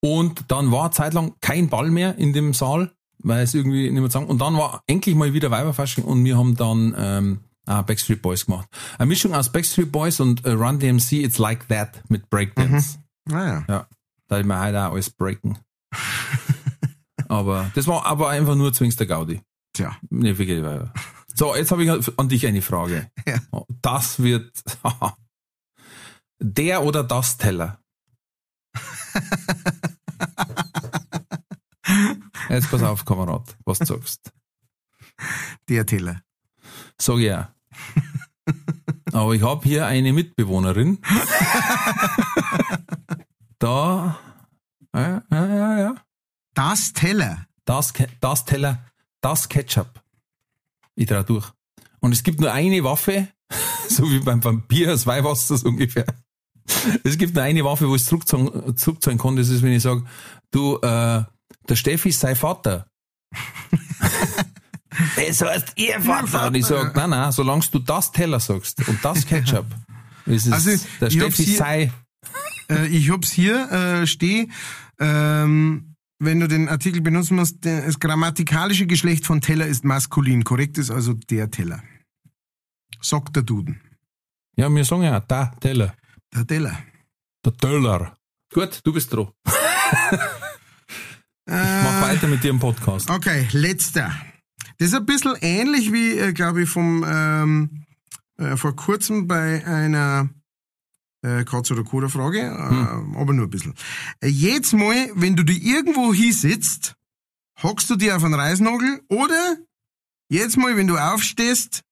und dann war eine Zeit lang kein Ball mehr in dem Saal, weil es irgendwie nicht mehr sagen. Und dann war endlich mal wieder Weiberfasching und wir haben dann ähm, auch Backstreet Boys gemacht. Eine Mischung aus Backstreet Boys und äh, Run DMC, It's Like That mit Breakdance. Naja. Ja, da hätte man heute auch alles breaken. aber das war aber einfach nur zwingster Gaudi. Tja. Nee, wirklich. weil- So, jetzt habe ich an dich eine Frage. Ja. Das wird der oder das Teller. Jetzt pass auf, Kamerad, was du sagst. Der Teller. Sag ja. Aber ich habe hier eine Mitbewohnerin. Da. Ja, ja, ja, ja. Das Teller. Das, das Teller, das Ketchup. Ich trau durch. Und es gibt nur eine Waffe, so wie beim Vampir, das Weihwasser so ungefähr. Es gibt nur eine Waffe, wo ich zurückzahlen, zurückzahlen kann, das ist, wenn ich sage, du, äh, der Steffi ist sein Vater. das heißt ihr Vater. Und ich sage, nein, nein, solange du das Teller sagst und das Ketchup, ist es Also, der Steffi sei. Äh, ich hab's hier, äh, steh, ähm, wenn du den Artikel benutzen musst, das grammatikalische Geschlecht von Teller ist maskulin. Korrekt ist also der Teller. Sagt der Duden. Ja, wir sagen ja, da, Teller. Der Teller. Der Teller. Gut, du bist dran. Mach weiter mit dir im Podcast. Okay, letzter. Das ist ein bisschen ähnlich wie, äh, glaube ich, vom ähm, äh, vor kurzem bei einer äh, Katz- oder Koda-Frage, äh, aber nur ein bisschen. Äh, jedes Mal, wenn du dich irgendwo hinsitzt, hockst du dir auf einen Reisnagel oder jedes Mal, wenn du aufstehst,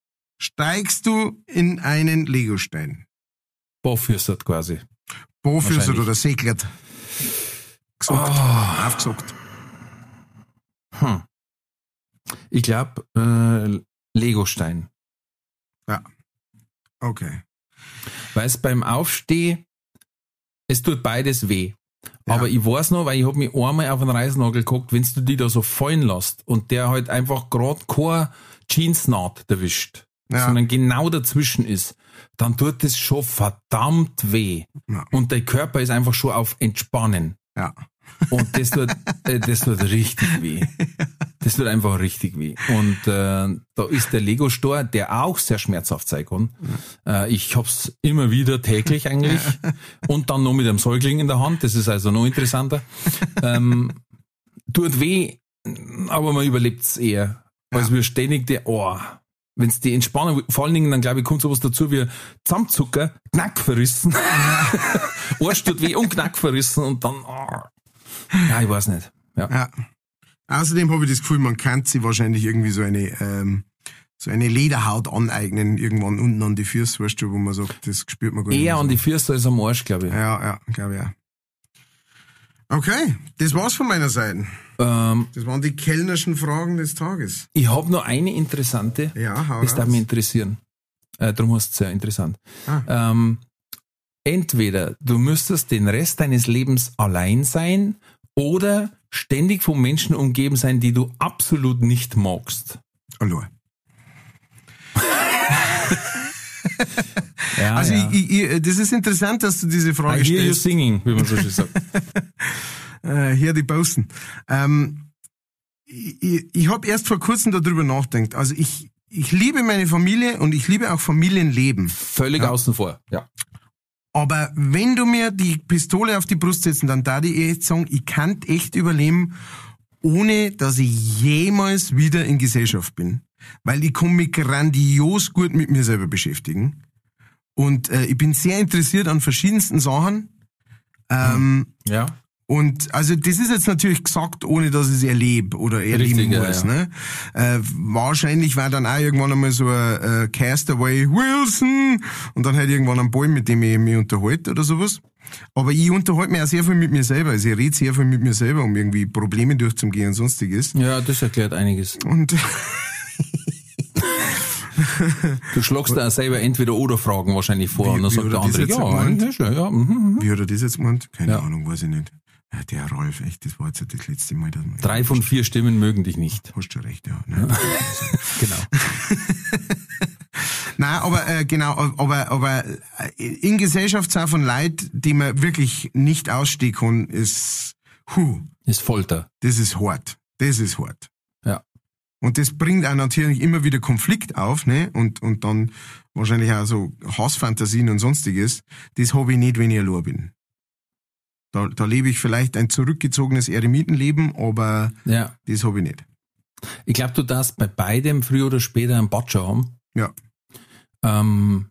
steigst du in einen Legostein. Barfüßert quasi. Wahrscheinlich. oder seglet. Gesagt, Ah. aufgesagt. Hm. Ich glaube, äh, Legostein. Okay. Weil es beim Aufstehen, es tut beides weh. Ja. Aber ich weiß noch, weil ich hab mich einmal auf einen Reisnagel geguckt, wenn du die da so fallen lässt und der halt einfach grad keine Jeansnaht erwischt, Ja. sondern genau dazwischen ist, dann tut es schon verdammt weh. Ja. Und der Körper ist einfach schon auf Entspannen. Ja. Und das tut, äh, das tut richtig weh. Das tut einfach richtig weh. Und äh, da ist der Lego-Store, der auch sehr schmerzhaft sein kann. Äh, ich hab's immer wieder täglich eigentlich. Und dann noch mit einem Säugling in der Hand. Das ist also noch interessanter. Ähm, tut weh, aber man überlebt's eher. Als wir ständig der, oh, wenn's die Entspannung, vor allen Dingen dann glaube ich kommt sowas dazu wie Zusammenzucker, Knack verrissen. Arsch tut weh und Knack verrissen und dann, oh. ja, ich weiß nicht. Ja. Ja. Außerdem habe ich das Gefühl, man kann sich wahrscheinlich irgendwie so eine, ähm, so eine Lederhaut aneignen, irgendwann unten an die Füße, weißt du, wo man sagt, das spürt man gar nicht. Eher mehr an so. die Füße als am Arsch, glaube ich. Ja, ja, glaube ich auch. Okay, das war's von meiner Seite. Ähm, Das waren die kellnerschen Fragen des Tages. ich habe noch eine interessante, Ja, hau das darf mich interessieren. Äh, darum ist es sehr interessant. Ah. Ähm, entweder du müsstest den Rest deines Lebens allein sein oder ständig von Menschen umgeben sein, die du absolut nicht magst. Hallo. Ja, Also ja. Ich, ich, das ist interessant, dass du diese I Frage hear you stellst. singing, wie man so schön sagt. hier die Bosen. Ähm, ich ich, habe erst vor kurzem darüber nachgedacht. Also ich, ich liebe meine Familie und ich liebe auch Familienleben. Völlig außen vor. Ja. Aber wenn du mir die Pistole auf die Brust setzt, dann da die echt sagen, ich kann echt überleben, ohne dass ich jemals wieder in Gesellschaft bin. Weil ich kann mich grandios gut mit mir selber beschäftigen. Und äh, ich bin sehr interessiert an verschiedensten Sachen. Ähm, Ja. Und also das ist jetzt natürlich gesagt, ohne dass ich es erlebe oder erleben Richtig, ja, muss. ja. Ne? Äh, wahrscheinlich war dann auch irgendwann einmal so ein äh, Castaway Wilson und dann halt irgendwann ein Ball, mit dem ich mich unterhalte oder sowas. Aber ich unterhalte mich auch sehr viel mit mir selber. Also ich rede sehr viel mit mir selber, um irgendwie Probleme durchzugehen und sonstiges. Ja, das erklärt einiges. Und Du schlagst da selber entweder oder Fragen wahrscheinlich vor Wie- und dann sagt der er das andere, jetzt ja, gemeint? eigentlich schon, ja, mhm, mhm. wie hat er das jetzt gemeint? Keine Ja. Ahnung, weiß ich nicht. Ja, der Ralf, echt, das war jetzt das letzte Mal. Dass man Drei von vier Stimmen mögen dich nicht. Hast schon recht, ja. Ne? Genau. Nein, aber äh, genau, aber aber äh, in Gesellschaft sein von Leid, die man wirklich nicht ausstehen kann, ist, hu, Ist Folter. das ist hart. Das ist hart. Ja. Und das bringt auch natürlich immer wieder Konflikt auf, ne? Und und dann wahrscheinlich auch so Hassfantasien und sonstiges. Das habe ich nicht, wenn ich allein bin. Da, da lebe ich vielleicht ein zurückgezogenes Eremitenleben, aber Ja. das habe ich nicht. Ich glaube, du darfst bei beidem früher oder später einen Batscher haben. Ja. Ähm,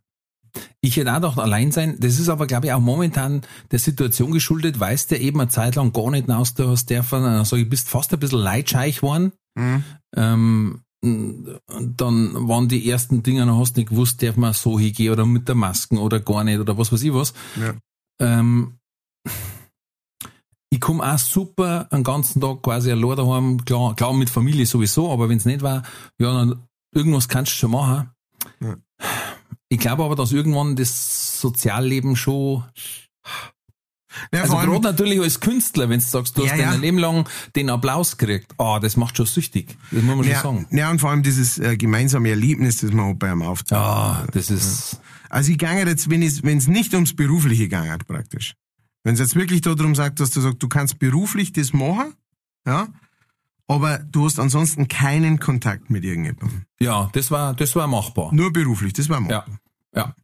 ich hätte auch gedacht, allein sein. Das ist aber, glaube ich, auch momentan der Situation geschuldet, weißt du eben eine Zeit lang gar nicht aus, du hast dürfen, also du bist fast ein bisschen leidscheich geworden. Mhm. Ähm, dann waren die ersten Dinge, dann hast du nicht gewusst, darf man so hingehen oder mit der Masken oder gar nicht oder was weiß ich was. Ja. Ähm, ich komme auch super einen ganzen Tag quasi allein daheim, klar, klar mit Familie sowieso, aber wenn es nicht war, ja, dann irgendwas kannst du schon machen. Ja. Ich glaube aber, dass irgendwann das Sozialleben schon, Ja, also gerade natürlich als Künstler, wenn du sagst, du Ja, hast ja. dein Leben lang den Applaus gekriegt, ah, das macht schon süchtig. Das muss man schon ja, sagen. ja, und vor allem dieses äh, gemeinsame Erlebnis, das man hat bei einem Auftritt. Ja, das ist, Also ich gange jetzt, wenn es nicht ums Berufliche gangt praktisch. Wenn es jetzt wirklich darum sagt, dass du sagst, du kannst beruflich das machen, ja, aber du hast ansonsten keinen Kontakt mit irgendjemandem. Ja, das war, das war machbar. Nur beruflich, das war mal. Ja, ja.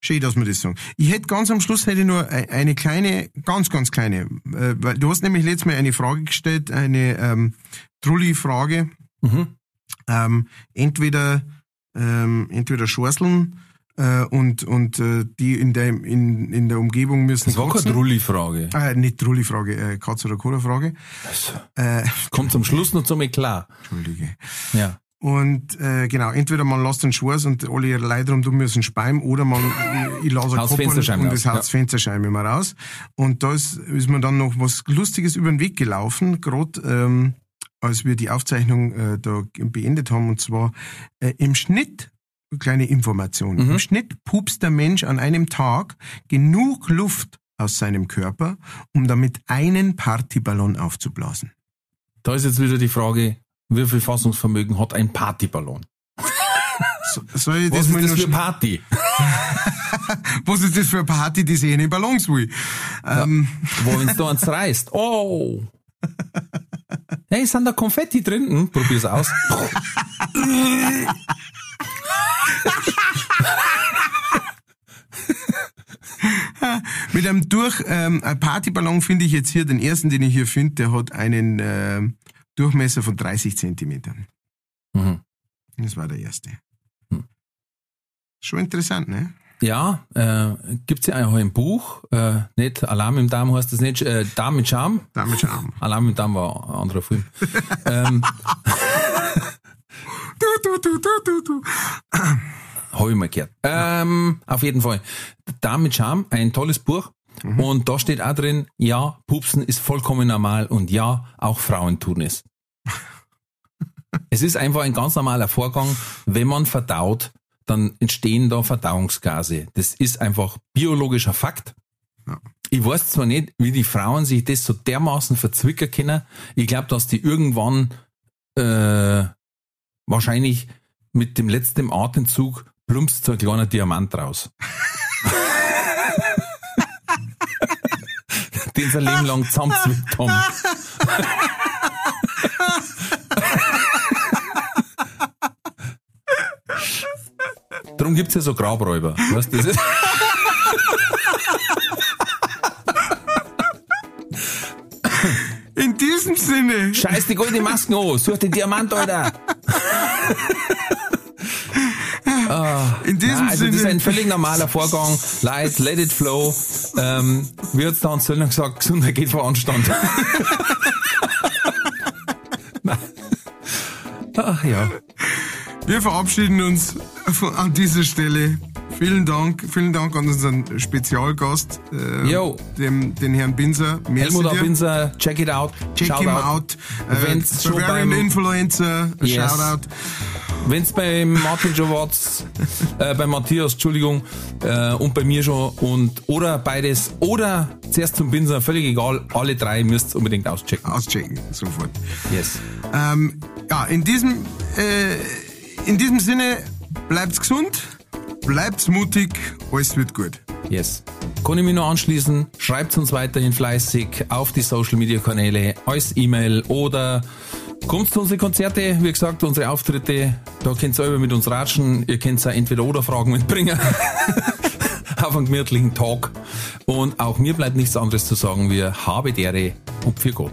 Schön, dass wir das sagen. Ich hätte ganz am Schluss hätte nur e- eine kleine, ganz, ganz kleine, äh, weil du hast nämlich letztes Mal eine Frage gestellt, eine ähm, Trulli-Frage. Mhm. Ähm, entweder ähm, entweder Schorseln äh, und und äh, die in der in, in der Umgebung müssen Das war keine kotzen. Trulli-Frage. Äh, nicht Trulli-Frage, äh, Katz- oder Koda-Frage. Äh, Kommt zum Schluss noch zum Eklat. Entschuldige. Ja. Und äh, genau, entweder man lässt den Schwarz und alle ihre Leute rum, du müssen speim, oder man, ich, ich lasse Koppeln und das haut ja. immer raus. Und da ist, ist mir dann noch was Lustiges über den Weg gelaufen, gerade ähm, als wir die Aufzeichnung äh, da beendet haben, und zwar äh, im Schnitt, kleine Information, Mhm. im Schnitt pupst der Mensch an einem Tag genug Luft aus seinem Körper, um damit einen Partyballon aufzublasen. Da ist jetzt wieder die Frage, wie viel Fassungsvermögen hat ein Partyballon? So, soll ich Was das ist das für Party? Was ist das für eine Party, die sich in Ballons will? Ähm, Wo wenn's da eins reißt. Oh! Hey, sind da Konfetti drin? Hm, probier's aus. mit einem durch, ähm, ein Partyballon finde ich jetzt hier den ersten, den ich hier finde, der hat einen ähm, Durchmesser von 30 Zentimetern. Mhm. Das war der erste. Hm. Schon interessant, ne? Ja, äh, gibt's ja auch ein Buch, äh, nicht Alarm im Darm heißt das nicht, äh, Darm mit Charme. Damit Charme. Alarm im Darm war ein anderer Film. ähm, Habe ich mal gehört. Ähm, auf jeden Fall. Darm mit Charme, ein tolles Buch. Und da steht auch drin, ja, Pupsen ist vollkommen normal und ja, auch Frauen tun es. es ist einfach ein ganz normaler Vorgang. Wenn man verdaut, dann entstehen da Verdauungsgase. Das ist einfach biologischer Fakt. Ja. Ich weiß zwar nicht, wie die Frauen sich das so dermaßen verzwicken können. Ich glaube, dass die irgendwann äh, wahrscheinlich mit dem letzten Atemzug plumpst so ein kleiner Diamant raus. Den sie ein Leben lang zusammenzwickt haben. Darum gibt's ja so Grabräuber. Weißt, du, das ist Sinne, Scheiß die goldene Masken an, such den Diamant, Alter. in diesem Nein, also das ist Sinne, ein völlig normaler Vorgang. Light, let it flow. Ähm, wie hat's da uns Söllner gesagt, Gesundheit geht vor Anstand. Ach ja. wir verabschieden uns von, an dieser Stelle. Vielen Dank, vielen Dank an unseren Spezialgast, äh, dem, den Herrn Binser. Merci Helmut dir. Abinser, check it out. Check Shout him out. out. Äh, Bavarian beim- Influencer, Yes. Shoutout. Wenn's bei Martin schon war's, äh, bei Matthias, Entschuldigung, äh, und bei mir schon, und, oder beides, oder zuerst zum Binser, völlig egal, alle drei müsst unbedingt auschecken. Auschecken, sofort. Yes. Ähm, ja, in diesem, äh, in diesem Sinne, bleibt's gesund, bleibt's mutig, alles wird gut. Yes. Kann ich mich nur anschließen? Schreibt uns weiterhin fleißig auf die Social Media Kanäle, als E-Mail oder kommt zu unsere Konzerte, wie gesagt, unsere Auftritte. Da könnt ihr selber mit uns ratschen. Ihr könnt auch entweder oder Fragen mitbringen. auf einen gemütlichen Talk. Und auch mir bleibt nichts anderes zu sagen wie habe die Ehre und für Gott.